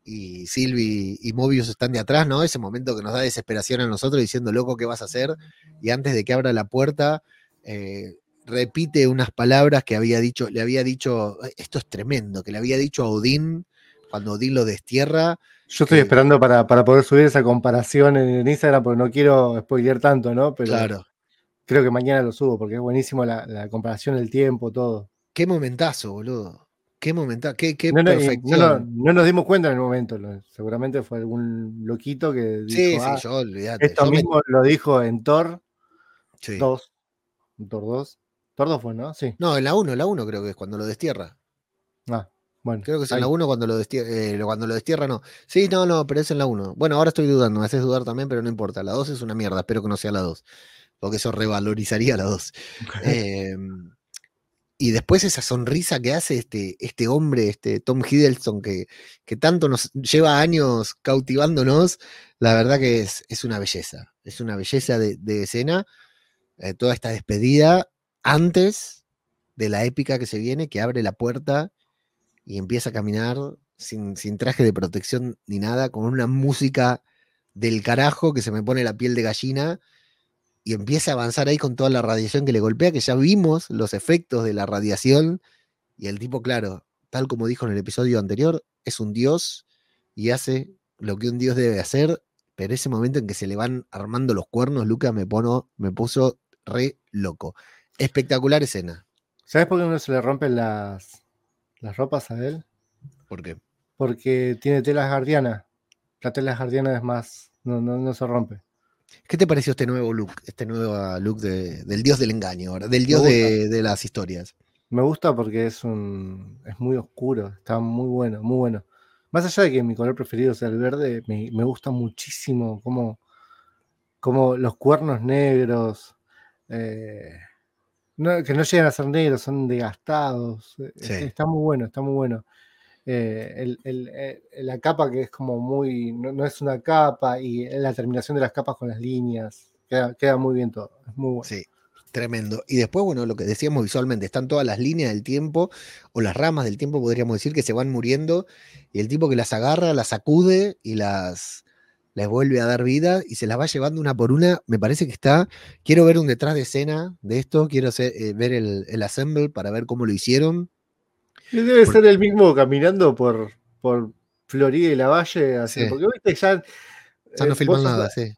y Sylvie y Mobius están de atrás, ¿no? Ese momento que nos da desesperación a nosotros diciendo, loco, ¿qué vas a hacer? Y antes de que abra la puerta, eh, repite unas palabras que había dicho, le había dicho, esto es tremendo, que le había dicho a Odín cuando Odín lo destierra. Yo estoy esperando para, poder subir esa comparación en Instagram porque no quiero spoilear tanto, ¿no? Pero claro. creo que mañana lo subo porque es buenísimo la, comparación del tiempo, todo. Qué momentazo, boludo. Qué momentazo, qué, qué no, perfección. No, nos dimos cuenta en el momento, seguramente fue algún loquito que dijo, sí, sí, ah, yo olvídate. Esto mismo lo dijo en Thor 2, Thor 2, 2 fue, ¿no? Sí. No, en la 1, en la 1 creo que es cuando lo destierra. Ah, bueno. Creo que es en la 1 cuando lo destierra, eh, cuando lo destierra, no. Sí, no, no, pero es en la 1. Bueno, ahora estoy dudando, me haces dudar también, pero no importa. La 2 es una mierda, espero que no sea la 2. Porque eso revalorizaría la 2. Eh, y después esa sonrisa que hace este, este hombre, este Tom Hiddleston, que, que tanto nos lleva años cautivándonos, la verdad que es, es una belleza. Es una belleza de, de escena. eh, toda esta despedida antes de la épica que se viene, que abre la puerta y empieza a caminar sin, sin traje de protección ni nada, con una música del carajo que se me pone la piel de gallina y empieza a avanzar ahí con toda la radiación que le golpea, que ya vimos los efectos de la radiación y el tipo, claro, tal como dijo en el episodio anterior, es un dios y hace lo que un dios debe hacer, pero ese momento en que se le van armando los cuernos, Lucas me, pono, me puso re loco. Espectacular escena. ¿Sabes por qué no se le rompen las, las ropas a él? ¿Por qué? Porque tiene telas guardianas. La tela guardiana es más, no, no, no se rompe. ¿Qué te pareció este nuevo look? Este nuevo look de- del dios del engaño, ahora, del dios de, de las historias. Me gusta porque es un es muy oscuro, está muy bueno, muy bueno. Más allá de que mi color preferido sea el verde, me, me gusta muchísimo como, como los cuernos negros, eh, no- que no llegan a ser negros, son desgastados. eh, Sí. Está muy bueno, está muy bueno. Eh, el- el- eh, la capa que es como muy, no, no es una capa y la terminación de las capas con las líneas, queda, queda muy bien todo, es muy bueno. Sí, tremendo. Y después, bueno, lo que decíamos visualmente, están todas las líneas del tiempo o las ramas del tiempo, podríamos decir, que se van muriendo y el tipo que las agarra, las sacude y las les vuelve a dar vida y se las va llevando una por una. Me parece que está. Quiero ver un detrás de escena de esto, quiero hacer- eh, ver el, el assemble para ver cómo lo hicieron. Debe ser el mismo caminando por, por Florida y la Valle, así, Sí. porque viste ya. Ya no eh, filman nada, sí.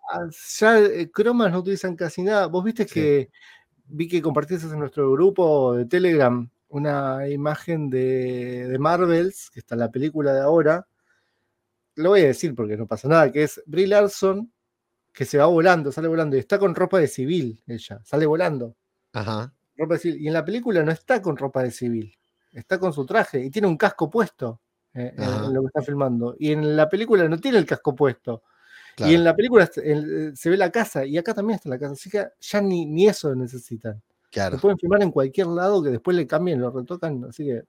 Ya eh, cromas no utilizan casi nada. Vos viste Sí. que vi que compartiste en nuestro grupo de Telegram una imagen de, de Marvels, que está en la película de ahora. Lo voy a decir porque no pasa nada, que es Brie Larson, que se va volando, sale volando, y está con ropa de civil, ella, sale volando Ajá. ropa de civil. Y en la película no está con ropa de civil, está con su traje y tiene un casco puesto eh, en- lo que está filmando. Y en la película no tiene el casco puesto. Claro. Y en la película se- se ve la casa y acá también está la casa. Así que ya ni, ni eso necesitan. claro. Lo pueden filmar en cualquier lado que después le cambien, lo retocan. Así que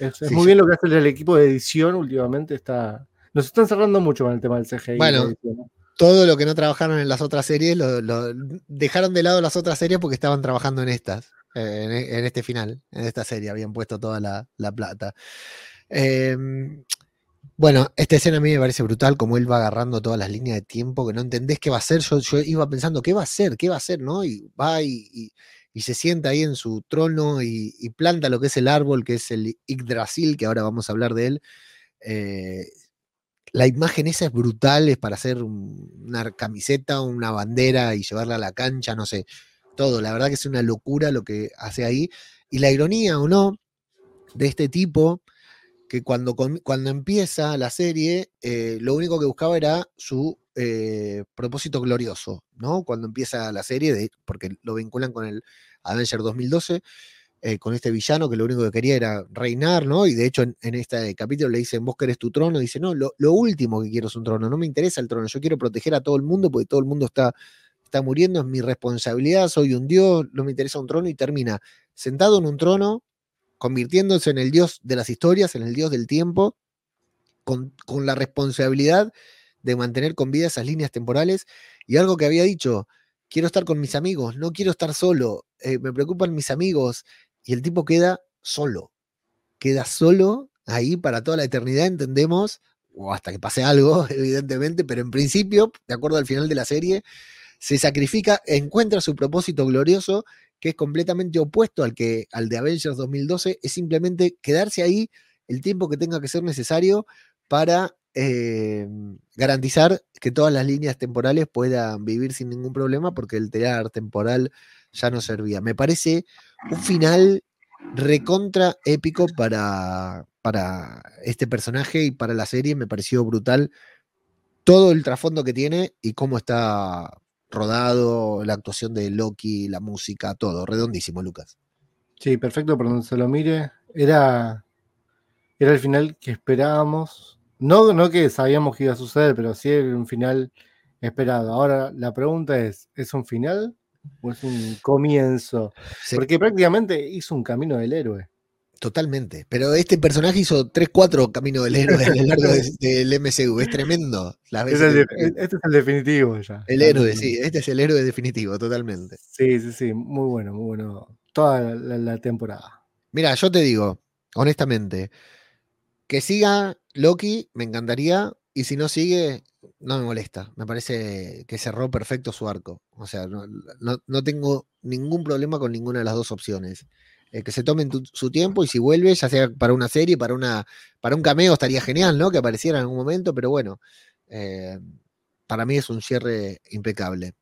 es, es Sí, muy sí. bien lo que hace el equipo de edición últimamente. está Nos están cerrando mucho con el tema del CGI. Bueno. Todo lo que no trabajaron en las otras series, lo, lo- dejaron de lado las otras series porque estaban trabajando en estas, en, en este final, en esta serie, habían puesto toda la, la plata. Em, bueno, esta escena a mí me parece brutal, como él va agarrando todas las líneas de tiempo, que no entendés qué va a hacer. Yo, yo iba pensando, ¿qué va a hacer? ¿Qué va a hacer? ¿No? Y va y, y- y se sienta ahí en su trono y, planta lo que es el árbol, que es el Yggdrasil, que ahora vamos a hablar de él. Eh, la imagen esa es brutal, es para hacer un- una camiseta, una bandera y llevarla a la cancha, no sé, todo. La verdad que es una locura lo que hace ahí. Y la ironía o no de este tipo, que cuando, cuando empieza la serie, eh, lo único que buscaba era su eh, propósito glorioso, ¿no? Cuando empieza la serie, de, porque lo vinculan con el Avenger 2012, eh, con este villano que lo único que quería era reinar, ¿no? Y de hecho en, en este capítulo le dicen, vos querés tu trono, dice, no, lo, lo último que quiero es un trono, no me interesa el trono, yo quiero proteger a todo el mundo porque todo el mundo está, está muriendo, es mi responsabilidad, soy un dios, no me interesa un trono y termina sentado en un trono, convirtiéndose en el dios de las historias, en el dios del tiempo, con, con la responsabilidad de mantener con vida esas líneas temporales y algo que había dicho, quiero estar con mis amigos, no quiero estar solo, eh, me preocupan mis amigos, y el tipo queda solo, queda solo ahí para toda la eternidad, entendemos, o hasta que pase algo, evidentemente, pero en principio, de acuerdo al final de la serie, se sacrifica, encuentra su propósito glorioso, que es completamente opuesto al, que, al de Avengers 2012, es simplemente quedarse ahí el tiempo que tenga que ser necesario para eh, garantizar que todas las líneas temporales puedan vivir sin ningún problema, porque el telar temporal ya no servía. Me parece un final recontra épico para, para este personaje y para la serie. Me pareció brutal todo el trasfondo que tiene y cómo está rodado, la actuación de Loki, la música, todo, redondísimo, Lucas. Sí, perfecto por donde se lo mire. Era, era el final que esperábamos. No, no que sabíamos que iba a suceder, pero sí era un final esperado. Ahora la pregunta es, ¿es un final o es un comienzo? Sí. Porque prácticamente hizo un camino del héroe. Totalmente. Pero este personaje hizo 3, 4 caminos del héroe a lo largo de- del MCU. Es tremendo. Las Es veces el que- de- este es el definitivo ya. el héroe, sí. Este es el héroe definitivo, totalmente. Sí, sí, sí. Muy bueno, muy bueno. Toda la, la- la temporada. Mira, yo te digo, honestamente, que siga Loki, me encantaría. Y si no sigue, no me molesta. Me parece que cerró perfecto su arco. O sea, no, no- tengo ningún problema con ninguna de las dos opciones. Eh, que se tomen su tiempo y si vuelve, ya sea para una serie, para, una, para un cameo, estaría genial, ¿no? Que apareciera en algún momento, pero bueno, eh, para mí es un cierre impecable.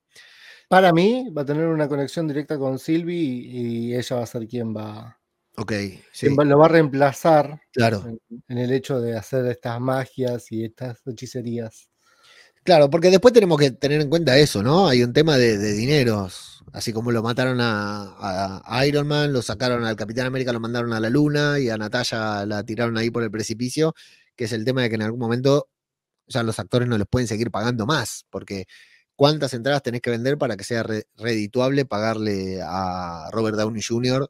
Para mí va a tener una conexión directa con Sylvie y ella va a ser quien va, Ok, sí, va- lo va a reemplazar claro. en, en el hecho de hacer estas magias y estas hechicerías. Claro, porque después tenemos que tener en cuenta eso, ¿no? Hay un tema de, de dineros. Así como lo mataron a, a Iron Man, lo sacaron al Capitán América, lo mandaron a la Luna y a Natalia la tiraron ahí por el precipicio, que es el tema de que en algún momento ya los actores no les pueden seguir pagando más, porque ¿cuántas entradas tenés que vender para que sea re- redituable pagarle a Robert Downey Jr.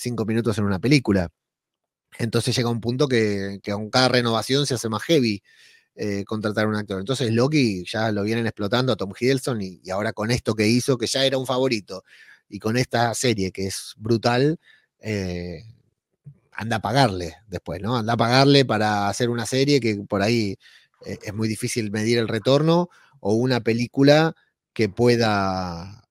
cinco minutos en una película? Entonces llega un punto que, que con cada renovación se hace más heavy eh, contratar a un actor. Entonces Loki ya lo vienen explotando a Tom Hiddleston y, ahora con esto que hizo, que ya era un favorito, y con esta serie que es brutal, eh, anda a pagarle después, ¿no? Anda a pagarle para hacer una serie que por ahí eh, es muy difícil medir el retorno o una película que pueda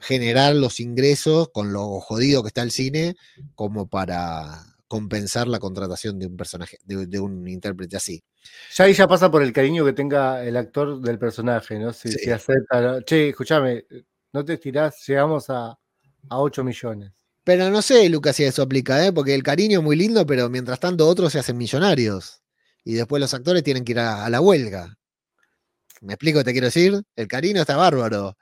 generar los ingresos con lo jodido que está el cine como para compensar la contratación de un personaje, de, de un intérprete así. Ya ahí ya pasa por el cariño que tenga el actor del personaje, ¿no? Si, Sí. si acepta. ¿no? Che, escúchame, no te estirás, llegamos a, a 8 millones. Pero no sé, Lucas, si eso aplica, ¿eh? porque el cariño es muy lindo, pero mientras tanto otros se hacen millonarios. Y después los actores tienen que ir a, a la huelga. ¿Me explico? Te quiero decir, el cariño está bárbaro,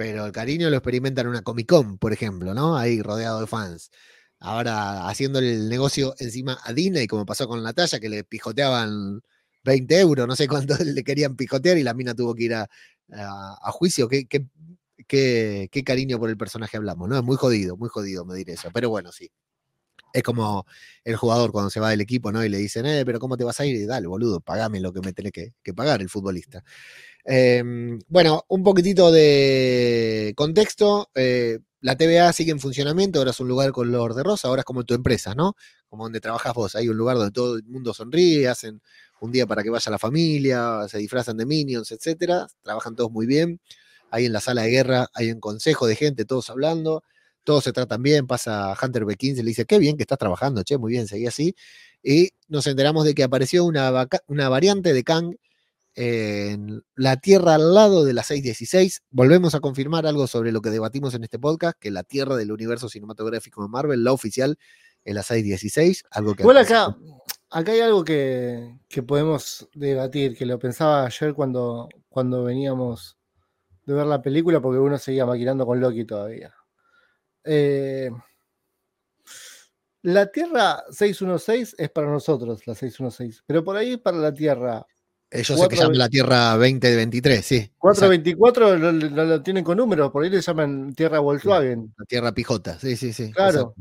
pero el cariño lo experimentan en una Comic Con, por ejemplo, ¿no? Ahí rodeado de fans. Ahora haciendo el negocio encima a Disney, como pasó con Natalia, que le pijoteaban 20 euros, no sé cuánto le querían pijotear y la mina tuvo que ir a, a- juicio. ¿Qué, qué, qué- qué cariño por el personaje hablamos, ¿no? Es muy jodido, muy jodido medir eso, pero bueno, sí. Es como el jugador cuando se va del equipo, ¿no? Y le dicen, eh, pero ¿cómo te vas a ir? Y dale, boludo, pagame lo que me tenés que, que pagar el futbolista. Em, bueno, un poquitito de contexto. eh, la TVA sigue en funcionamiento, ahora es un lugar color de rosa, ahora es como tu empresa, ¿no? Como donde trabajas vos. Hay un lugar donde todo el mundo sonríe, hacen un día para que vaya la familia, se disfrazan de minions, etcétera. Trabajan todos muy bien. Ahí en la sala de guerra hay un consejo de gente, todos hablando, todos se tratan bien. Pasa Hunter B15, le dice, qué bien que estás trabajando, che, muy bien, seguí así. Y nos enteramos de que apareció una, una variante de Kang en la Tierra al lado de la 616. Volvemos a confirmar algo sobre lo que debatimos en este podcast, que la Tierra del universo cinematográfico de Marvel, la oficial, es la 616, algo que... Igual acá, acá hay algo que, que podemos debatir, que lo pensaba ayer cuando, cuando veníamos de ver la película, porque uno seguía maquinando con Loki todavía. Eh, la Tierra 616 es para nosotros, la 616, pero por ahí para la Tierra Eh, yo sé que cuatro- llama la Tierra 2023, sí. exacto, 424, no, no lo tienen con números, por ahí le llaman Tierra Volkswagen. La Tierra Pijota, sí, sí, sí. Claro. exacto.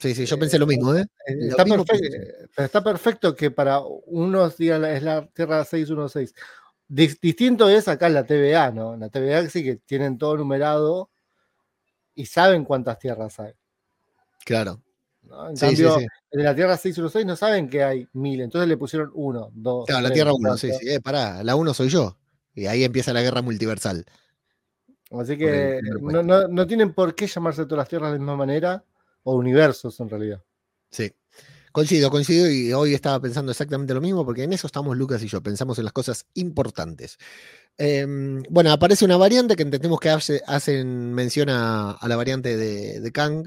Sí, sí, yo pensé lo mismo, ¿eh? Eh, Lo Está mismo perfecto, pensé. está perfecto que para unos digan es la Tierra 616. Dis- distinto es acá en la TVA, ¿no? En la TVA sí que tienen todo numerado y saben cuántas tierras hay. Claro. ¿No? En Sí, cambio, sí. en la Tierra 616 no saben que hay mil, entonces le pusieron uno, dos. Claro, la Tierra 1, sí, sí. Eh, pará, la 1 soy yo. Y ahí empieza la guerra multiversal. Así que no, no- no tienen por qué llamarse todas las tierras de la misma manera, o universos en realidad. Sí. Coincido, coincido y hoy estaba pensando exactamente lo mismo porque en eso estamos Lucas y yo, pensamos en las cosas importantes. Em, bueno, aparece una variante que entendemos que hace- hacen mención a, a la variante de, de Kang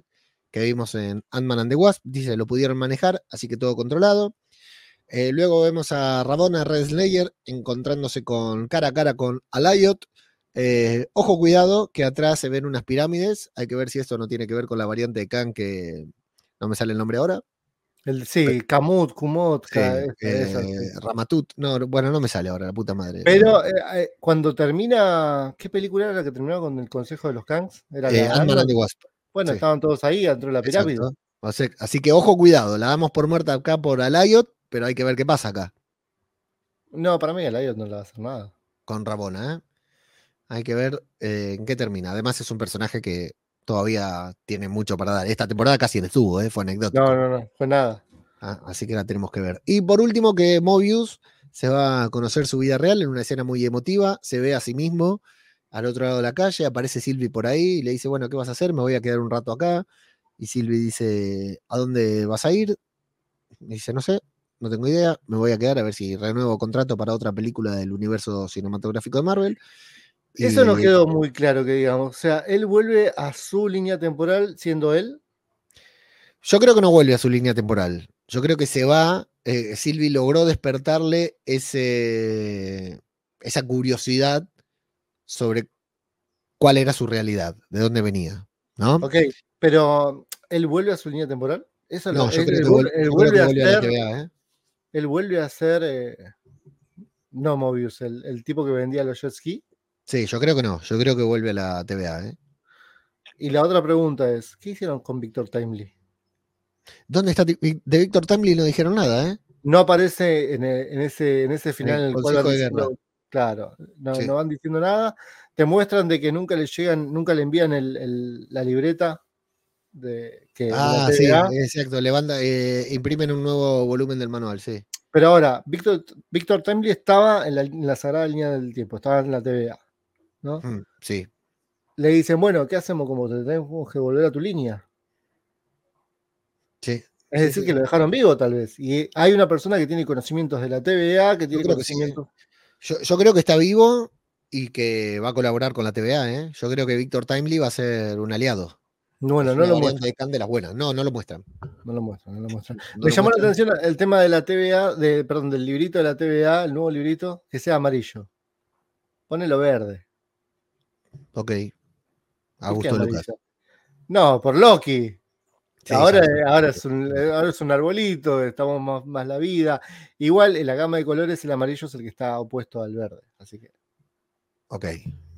que vimos en Ant-Man and the Wasp, dice lo pudieron manejar, así que todo controlado. Eh, luego vemos a Rabona Red Slayer encontrándose con cara a cara con Alayot, Eh, ojo, cuidado, que atrás se ven unas pirámides. Hay que ver si esto no tiene que ver con la variante de Khan, que no me sale el nombre ahora. El, sí, Kamut, Kumut, Sí, eh, Ramatut. No, bueno, no me sale ahora, la puta madre. Pero eh, cuando termina, ¿qué película era la que terminó con el Consejo de los Kangs? Era Ant-Man and the Wasp. Bueno, sí. estaban todos ahí dentro de la pirámide. Así que ojo, cuidado. La damos por muerta acá por Alayot, pero hay que ver qué pasa acá No, para mí el Iot no le va a hacer nada. con Rabona. ¿eh? Hay que ver eh, en qué termina. Además, es un personaje que todavía tiene mucho para dar. Esta temporada casi estuvo, ¿eh? fue anecdótico. No, no, no, fue nada. Ah, así que la tenemos que ver. Y por último, que Mobius se va a conocer su vida real en una escena muy emotiva. Se ve a sí mismo al otro lado de la calle. Aparece Sylvie por ahí y le dice: Bueno, ¿qué vas a hacer? Me voy a quedar un rato acá. Y Sylvie dice: ¿A dónde vas a ir? Y dice: No sé, no tengo idea. Me voy a quedar a ver si renuevo contrato para otra película del universo cinematográfico de Marvel. Eso no Y- quedó muy claro que digamos. O sea, él vuelve a su línea temporal siendo él. Yo creo que no vuelve a su línea temporal. Yo creo que se va. eh, Sylvie logró despertarle ese, esa curiosidad sobre cuál era su realidad, de dónde venía. ¿no? Ok, pero él vuelve a su línea temporal. Eso No, lo- yo él, creo él que, vuelve, vuel- él creo vuelve que a vuelve a la ser. TVA. ¿eh? Él vuelve a ser. eh, no Mobius, el, el tipo que vendía los jet ski. Sí, yo creo que no. Yo creo que vuelve a la TVA. ¿eh? Y la otra pregunta es: ¿qué hicieron con Victor Timely? ¿Dónde está? De Víctor Timely no dijeron nada, ¿eh? No aparece en, e- en ese, en ese final en el cual Claro, no, Sí. no van diciendo nada. Te muestran de que nunca le llegan, nunca le envían el- el- la libreta de que Ah, sí, exacto. Levanta, eh, imprimen un nuevo volumen del manual, sí. Pero ahora, Víctor, Víctor estaba en la, en la sagrada línea del tiempo, estaba en la TVA. ¿no? Mm, sí. Le dicen, bueno, ¿qué hacemos? Como te tenemos que volver a tu línea. Sí. Es decir, sí. que lo dejaron vivo, tal vez. Y hay una persona que tiene conocimientos de la TVA, que tiene conocimientos. Yo, yo creo que está vivo y que va a colaborar con la TVA, ¿eh? Yo creo que Víctor Timely va a ser un aliado. Bueno, no lo muestran. de las buenas. No, no lo muestran. No lo muestran, no lo muestran. No Me lo llamó la atención el tema de la TVA, de, perdón, del librito de la TVA, el nuevo librito, que sea amarillo. Ponelo verde. Ok. ¿Por qué Augusto? Lucas. No, por Loki. Sí, ahora, ya. ahora, es un, ahora es un arbolito, estamos más, más la vida. Igual en la gama de colores el amarillo es el que está opuesto al verde. Así que Ok.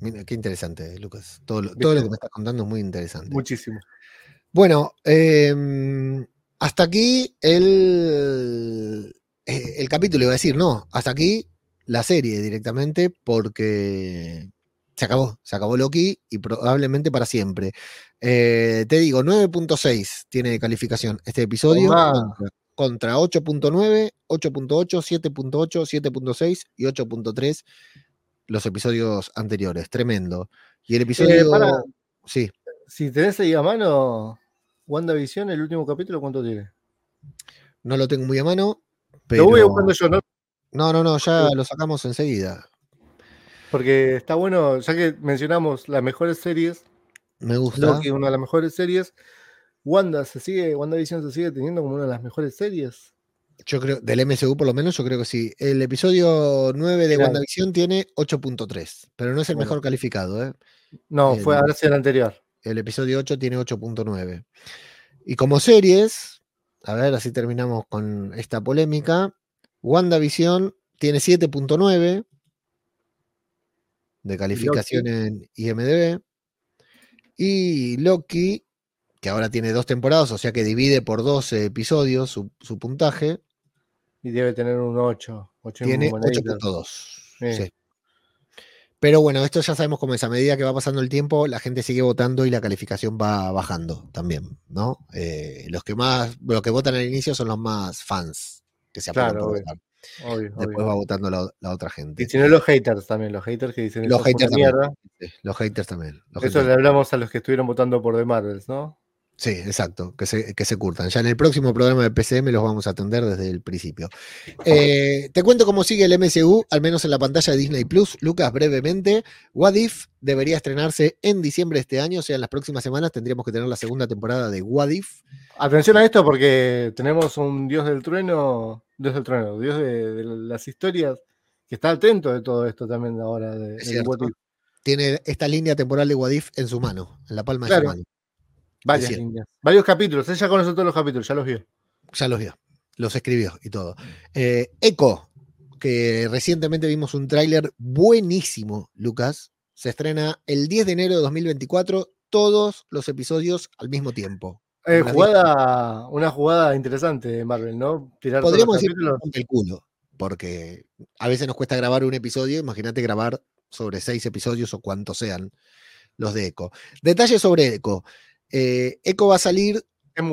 Mira, qué interesante, Lucas. Todo lo, todo lo que me estás contando es muy interesante. muchísimo. Bueno, em, hasta aquí el, eh, el capítulo, iba a decir, no, hasta aquí la serie directamente, porque se acabó, se acabó Loki y probablemente para siempre. Eh, te digo, 9.6 tiene de calificación este episodio contra, contra 8.9, 8.8, 7.8, 7.6 y 8.3 los episodios anteriores. Tremendo. Y el episodio... pará. sí. Si tenés ahí a mano WandaVision, el último capítulo, ¿cuánto tiene? No lo tengo muy a mano, pero... Lo voy buscando yo, ¿no? No, no, no, ya lo sacamos enseguida. Porque está bueno, ya que mencionamos las mejores series, Me gusta. Loki, una de las mejores series. Wanda se sigue, WandaVision se sigue teniendo como una de las mejores series. Yo creo, del MCU por lo menos, yo creo que sí. El episodio 9 de Claro. WandaVision tiene 8.3, pero no es el Bueno. mejor calificado, ¿eh? No, fue El- ahora sí el anterior. El episodio 8 tiene 8.9. Y como series, a ver, así terminamos con esta polémica. WandaVision tiene 7.9 de calificación en IMDb. Y Loki, que ahora tiene dos temporadas, o sea que divide por 12 episodios su, su puntaje, Y debe tener un 8. 8 tiene moneditas. 8.2. Sí. Sí. Pero bueno, esto ya sabemos cómo es. A medida que va pasando el tiempo, la gente sigue votando y la calificación va bajando también, ¿no? Eh, los que más, los que votan al inicio son los más fans que se Claro, por votar. Obvio, Después obvio. va votando la, la otra gente. Y si no, los haters también, los haters que dicen Los "Esto es una haters también. mierda. Sí, Los haters también. los Eso haters. le hablamos a los que estuvieron votando por The Marvels, ¿no? Sí, exacto, que se, que se curtan. Ya en el próximo programa de PCM los vamos a atender desde el principio. Eh, te cuento cómo sigue el MCU, al menos en la pantalla de Disney Plus. Lucas, brevemente. What If debería estrenarse en diciembre de este año, o sea, en las próximas semanas tendríamos que tener la segunda temporada de What If. Atención a esto porque tenemos un dios del trueno, dios del trueno, dios de, de las historias, que está atento de todo esto también ahora. De. What If. tiene esta línea temporal de Wadif en su mano, en la palma de su mano. Varios capítulos. Ella conoce todos los capítulos, ya los vio. Ya los vio, los escribió y todo. Eh, Echo, que recientemente vimos un tráiler buenísimo, Lucas, se estrena el 10 de enero de 2024, todos los episodios al mismo tiempo. Eh, jugada, una jugada interesante de Marvel, ¿no? Tirar Podríamos decir el culo, porque a veces nos cuesta grabar un episodio, imagínate grabar sobre seis episodios o cuantos sean los de Echo. Detalles sobre Echo. Eh, Echo va a salir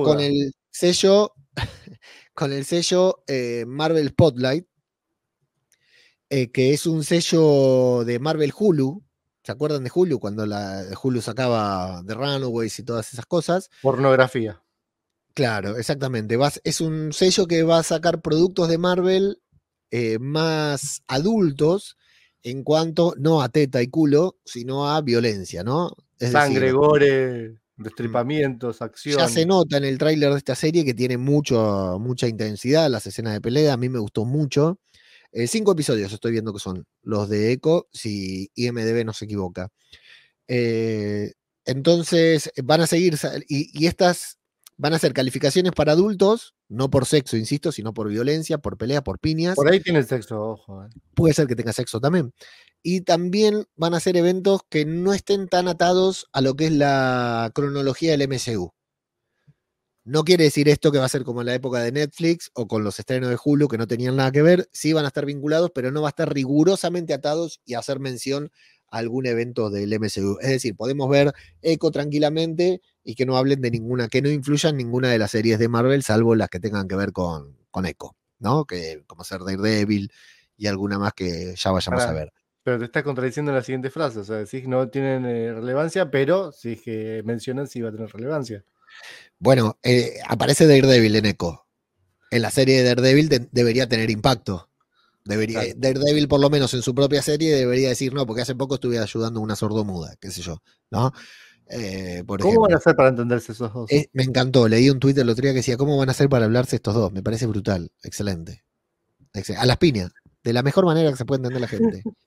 con el sello, con el sello eh, Marvel Spotlight, eh, que es un sello de Marvel Hulu. ¿Se acuerdan de Hulu? Cuando la Hulu sacaba The Runaways y todas esas cosas. Pornografía. Claro, exactamente. Vas- es un sello que va a sacar productos de Marvel eh, más adultos en cuanto no a teta y culo, sino a violencia, ¿no? Es Sangre, gore, destripamientos, acción. ya se nota en el tráiler de esta serie que tiene mucho, mucha intensidad las escenas de pelea. A mí me gustó mucho. Eh, cinco episodios estoy viendo que son los de Echo, si IMDB no se equivoca. Eh, entonces van a seguir, y, y estas van a ser calificaciones para adultos, no por sexo, insisto, sino por violencia, por pelea, por piñas. Por ahí tiene el sexo, ojo. eh. Puede ser que tenga sexo también. Y también van a ser eventos que no estén tan atados a lo que es la cronología del MCU. No quiere decir esto que va a ser como en la época de Netflix o con los estrenos de Hulu que no tenían nada que ver. Sí van a estar vinculados, pero no va a estar rigurosamente atados y hacer mención a algún evento del MCU. Es decir, podemos ver Echo tranquilamente y que no hablen de ninguna, que no influyan ninguna de las series de Marvel, salvo las que tengan que ver con, con Echo, ¿no? Que como ser Daredevil y alguna más que ya vayamos a ver. Pero te estás contradiciendo en la siguiente frase. O sea, decís que no tienen eh, relevancia, pero sí que mencionan si va a tener relevancia. Bueno, eh, aparece Daredevil en Echo. En la serie de Daredevil de- debería tener impacto. Debería, Claro. Daredevil, por lo menos en su propia serie, debería decir no, porque hace poco estuve ayudando a una sordomuda, qué sé yo, ¿no? Eh, por ¿Cómo van a hacer para entenderse esos dos? Eh, me encantó, leí un Twitter el otro día que decía, ¿cómo van a hacer para hablarse estos dos? Me parece brutal, excelente. Excel- A las piñas, de la mejor manera que se puede entender la gente.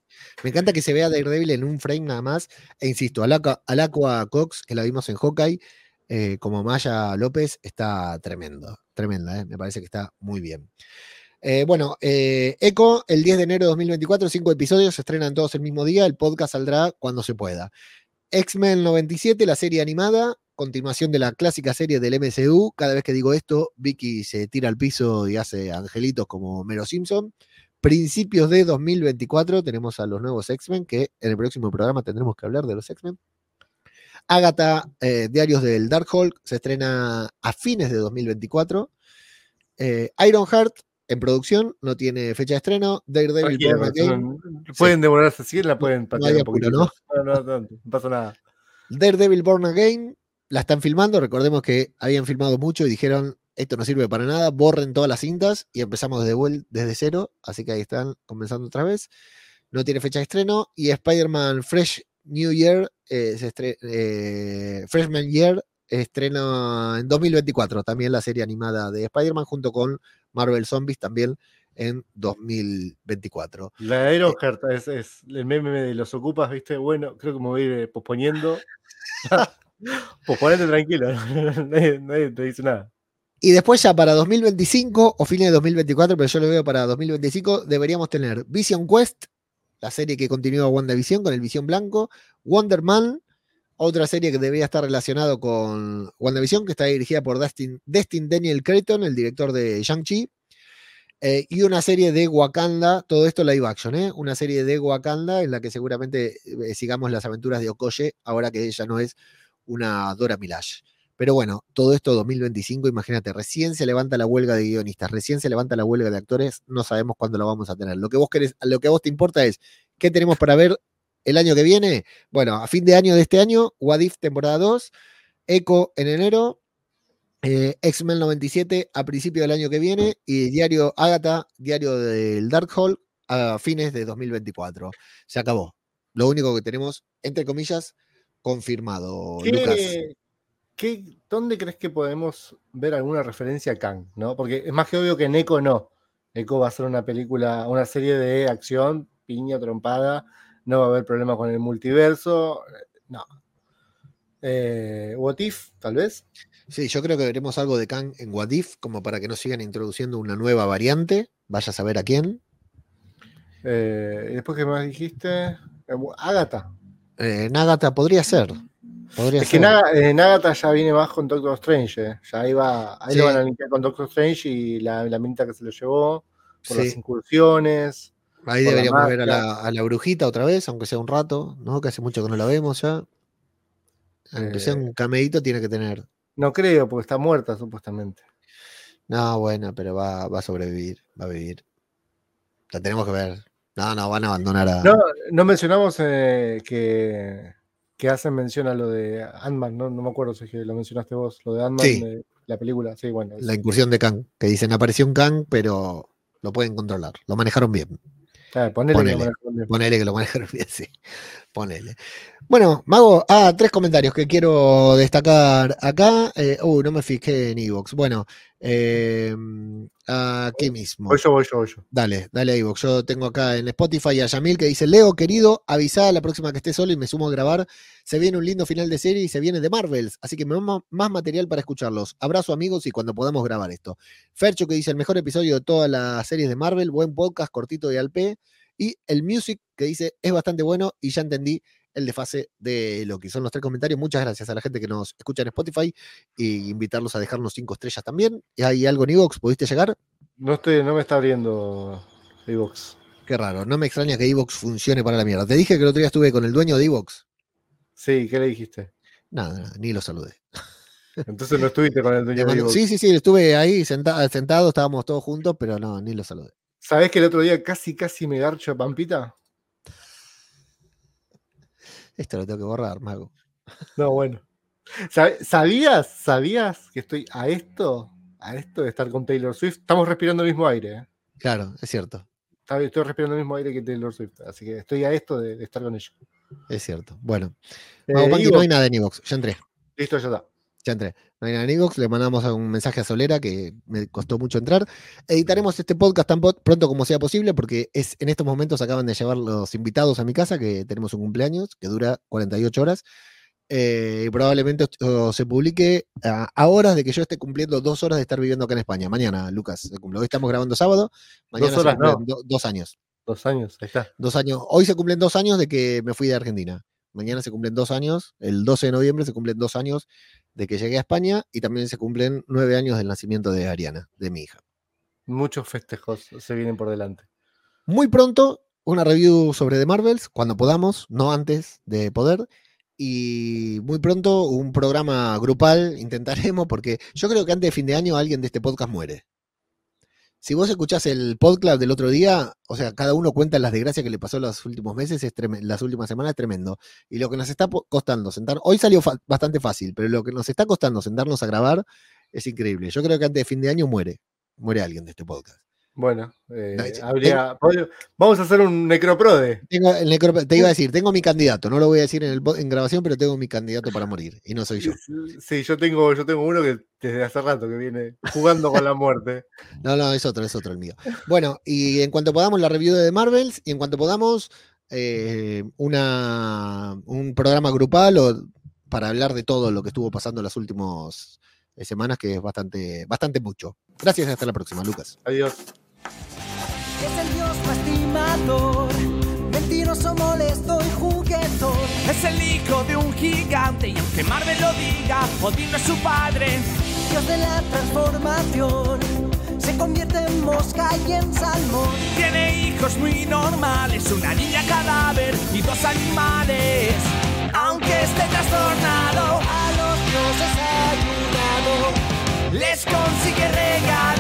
Me encanta que se vea Daredevil en un frame nada más, e insisto, al Aqua, al Aqua Cox, que la vimos en Hawkeye, eh, como Maya López, está tremendo, tremenda, eh, me parece que está muy bien. Eh, bueno, Echo, el 10 de enero de 2024, cinco episodios, se estrenan todos el mismo día, el podcast saldrá cuando se pueda. X-Men 97, la serie animada, continuación de la clásica serie del MCU. Cada vez que digo esto, Vicky se tira al piso y hace angelitos como Mero Simpson. Principios de 2024 tenemos a los nuevos X-Men, que en el próximo programa tendremos que hablar de los X-Men. Agatha, eh, Diarios del Darkhold, se estrena a fines de 2024. Eh, Ironheart, en producción, no tiene fecha de estreno. Daredevil Born Again, no- Pueden demorarse así, la pueden patear hay un poquito. ¿no? No, no, no, no pasa nada. Daredevil Born Again la están filmando. Recordemos que habían filmado mucho y dijeron: Esto no sirve para nada, borren todas las cintas y empezamos desde, vuel- desde cero. Así que ahí están comenzando otra vez. No tiene fecha de estreno. Y Spider-Man Fresh New Year, eh, se eh, Freshman Year, estrena en 2024. También la serie animada de Spider-Man junto con Marvel Zombies también en 2024. La Ironheart es, es el meme de los ocupas, ¿viste? Bueno, creo que me voy a ir eh, posponiendo. Posponete tranquilo, nadie, nadie te dice nada. Y después ya para 2025 o fines de 2024, pero yo lo veo para 2025, deberíamos tener Vision Quest, la serie que continúa WandaVision con el Visión Blanco, Wonder Man, otra serie que debería estar relacionado con WandaVision, que está dirigida por Destin, Destin Daniel Creighton, el director de Shang-Chi, eh, y una serie de Wakanda, todo esto live action, ¿eh? una serie de Wakanda en la que seguramente eh, sigamos las aventuras de Okoye, ahora que ella no es una Dora Milaje. Pero bueno, todo esto 2025, imagínate, recién se levanta la huelga de guionistas, recién se levanta la huelga de actores, no sabemos cuándo lo vamos a tener. Lo que vos querés, lo que a vos te importa es qué tenemos para ver el año que viene. Bueno, a fin de año de este año, Wadif temporada 2, Echo en enero, eh, X-Men 97 a principio del año que viene y Diario Agatha, Diario del Darkhold a fines de 2024. Se acabó. Lo único que tenemos, entre comillas, confirmado, Lucas. ¿Qué, qué, dónde crees que podemos ver alguna referencia a Kang? ¿no? Porque es más que obvio que en Echo no. Echo va a ser una película, una serie de acción, piña, trompada, no va a haber problema con el multiverso. No. Eh, What If, tal vez. Sí, yo creo que veremos algo de Kang en What If, como para que no sigan introduciendo una nueva variante. Vaya a saber a quién. Eh, y después, ¿qué más dijiste? Eh, Agatha. Eh, Nagata podría ser. Podría Es que. Naga- eh, Nagata ya viene más con Doctor Strange. eh. Ya va, ahí Sí. lo van a limpiar con Doctor Strange y la, la minita que se lo llevó por las incursiones. Ahí deberíamos ver a la, a la brujita otra vez, aunque sea un rato, ¿no? Que hace mucho que no la vemos ya. Aunque sea Eh. un cameíto, tiene que tener. No creo, porque está muerta supuestamente. No, bueno, pero va, va a sobrevivir, va a vivir. La tenemos que ver. No, no, van a abandonar a. No, no mencionamos eh, que, que hacen mención a lo de Ant-Man, ¿no? no me acuerdo si lo mencionaste vos, lo de Ant-Man, Sí. de la película. Sí, bueno. La incursión de Kang, que dicen apareció un Kang, pero lo pueden controlar. Lo manejaron bien. Ponele que ponele. lo manejaron bien. Ponele que lo manejaron bien, sí. Ponele. Bueno, Mago, ah, tres comentarios que quiero destacar acá. Eh, uh, no me fijé en Evox. Bueno, eh, aquí mismo. Voy yo, voy yo, voy yo. Dale, dale a Evox. Yo tengo acá en Spotify a Yamil que dice: Leo, querido, avisá la próxima que esté solo y me sumo a grabar. Se viene un lindo final de serie y se viene de Marvels, así que más material para escucharlos. Abrazo, amigos, y cuando podamos grabar esto. Fercho que dice: el mejor episodio de todas las series de Marvel, buen podcast, cortito de Alpe. Y el Music que dice: es bastante bueno y ya entendí el desfase de Loki. Son los tres comentarios. Muchas gracias a la gente que nos escucha en Spotify y invitarlos a dejarnos cinco estrellas también. ¿Hay algo en Evox? ¿Pudiste llegar? No, estoy, no me está abriendo Evox. Qué raro, no me extraña que Evox funcione para la mierda. Te dije que el otro día estuve con el dueño de Evox. Sí, ¿qué le dijiste? Nada, nada, ni lo saludé. Entonces no estuviste con el dueño de Evox. sí, sí, sí, estuve ahí senta- sentado, estábamos todos juntos, pero no, ni lo saludé. ¿Sabés que el otro día casi, casi me garcho a Pampita? Esto lo tengo que borrar, mago. No, bueno. ¿Sab- ¿Sabías, sabías que estoy a esto, a esto de estar con Taylor Swift? Estamos respirando el mismo aire. ¿eh? Claro, es cierto, Estoy respirando el mismo aire que Taylor Swift, así que estoy a esto de, de estar con ella. es cierto. Bueno, Mago no hay nada en Evox, ya entré. listo, ya está. Ya entré. Le mandamos un mensaje a Solera que me costó mucho entrar. Editaremos este podcast tan pronto como sea posible porque es en estos momentos acaban de llevar los invitados a mi casa, que tenemos un cumpleaños que dura 48 horas. eh, y probablemente esto se publique a, a horas de que yo esté cumpliendo dos horas de estar viviendo acá en España. Mañana, Lucas. Hoy estamos grabando sábado. Mañana se horas, no. do- dos años. Dos años, ahí está. Dos años. Hoy se cumplen dos años de que me fui de Argentina. Mañana se cumplen dos años. El 12 de noviembre se cumplen dos años de que llegué a España y también se cumplen nueve años del nacimiento de Ariana, de mi hija. Muchos festejos se vienen por delante. Muy pronto, una review sobre The Marvels, cuando podamos, no antes de poder. Y muy pronto un programa grupal intentaremos, porque yo creo que antes de fin de año alguien de este podcast muere. Si vos escuchás el podcast del otro día, o sea, cada uno cuenta las desgracias que le pasó los últimos meses, es las últimas semanas, es tremendo. Y lo que nos está costando sentar, hoy salió bastante fácil, pero lo que nos está costando sentarnos a grabar es increíble. Yo creo que antes de fin de año muere, muere alguien de este podcast. Bueno, eh, No, habría- vamos a hacer un necroprode. Tengo el necro- te iba a decir, tengo mi candidato, no lo voy a decir en, el, en grabación, pero tengo mi candidato para morir, y no soy yo. Sí, yo tengo, yo tengo uno que desde hace rato que viene jugando con la muerte. No, no, es otro, es otro el mío. Bueno, y en cuanto podamos la review de The Marvels, y en cuanto podamos eh, una, un programa grupal o para hablar de todo lo que estuvo pasando las últimas eh, semanas, que es bastante, bastante mucho. Gracias y hasta la próxima, Lucas. Adiós. Es el dios lastimador, mentiroso, molesto y juguetón. Es el hijo de un gigante y aunque Marvel lo diga, Odín no es su padre. Dios de la transformación, se convierte en mosca y en salmón. Tiene hijos muy normales, una niña cadáver y dos animales. Aunque esté trastornado, A los dioses ha ayudado, les consigue regalos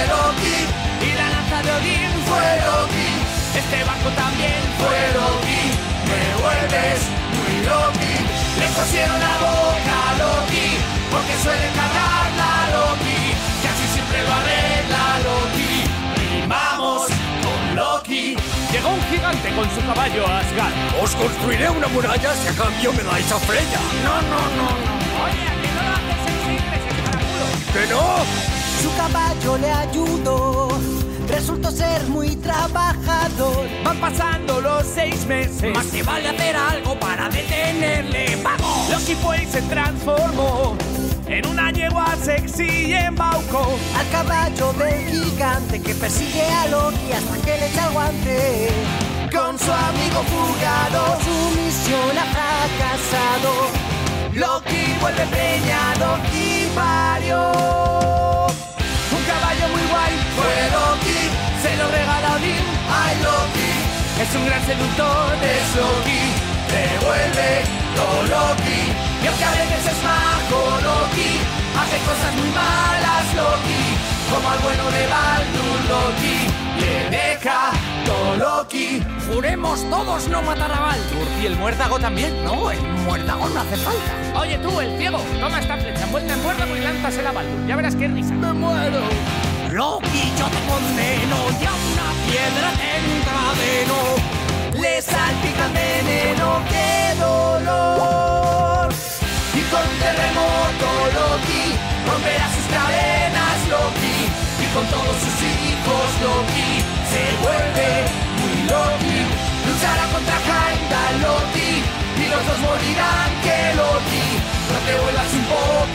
fue Loki y la lanza de Odín fue Loki. Este barco también fue Loki. Me vuelves muy Loki. Le cosieron la boca a Loki porque suele cargar la Loki. Casi siempre lo arregla Loki. Rimamos con Loki. Llegó un gigante con su caballo a Asgard. Os construiré una muralla si a cambio me dais a Freya. No, no, no, no. Oye, ¿a que no lo haces en seis meses, caraculo? ¿Que no? Su caballo le ayudó. Resultó ser muy trabajador. Van pasando los seis meses. Más que vale hacer algo para detenerle. ¡Vamos! Loki fue y se transformó en una yegua sexy y embaucó. Al caballo del gigante que persigue a Loki hasta que le echa el guante. Con su amigo fugado, su misión ha fracasado. Loki vuelve preñado y parió. Es un gran seductor, es Loki, devuelve todo Loki. Y aunque a veces es majo Loki, hace cosas muy malas Loki. Como al bueno de Baldur Loki, le deja todo Loki. Juremos todos no matar a Baldur. ¿Y el muérdago también? No, el muérdago no hace falta. Oye tú, el ciego, toma esta flecha, envuelta en muérdago y lánzasela a Baldur. Ya verás qué risa. ¡Me muero! Loki, yo te condeno y a una piedra te encadeno. Le salpican veneno, qué dolor. Y con terremoto, Loki, romperá sus cadenas, Loki. Y con todos sus hijos, Loki, se vuelve muy Loki. Luchará contra Heimdall, Loki. Y los dos morirán, que Loki. No te vuelvas un poco.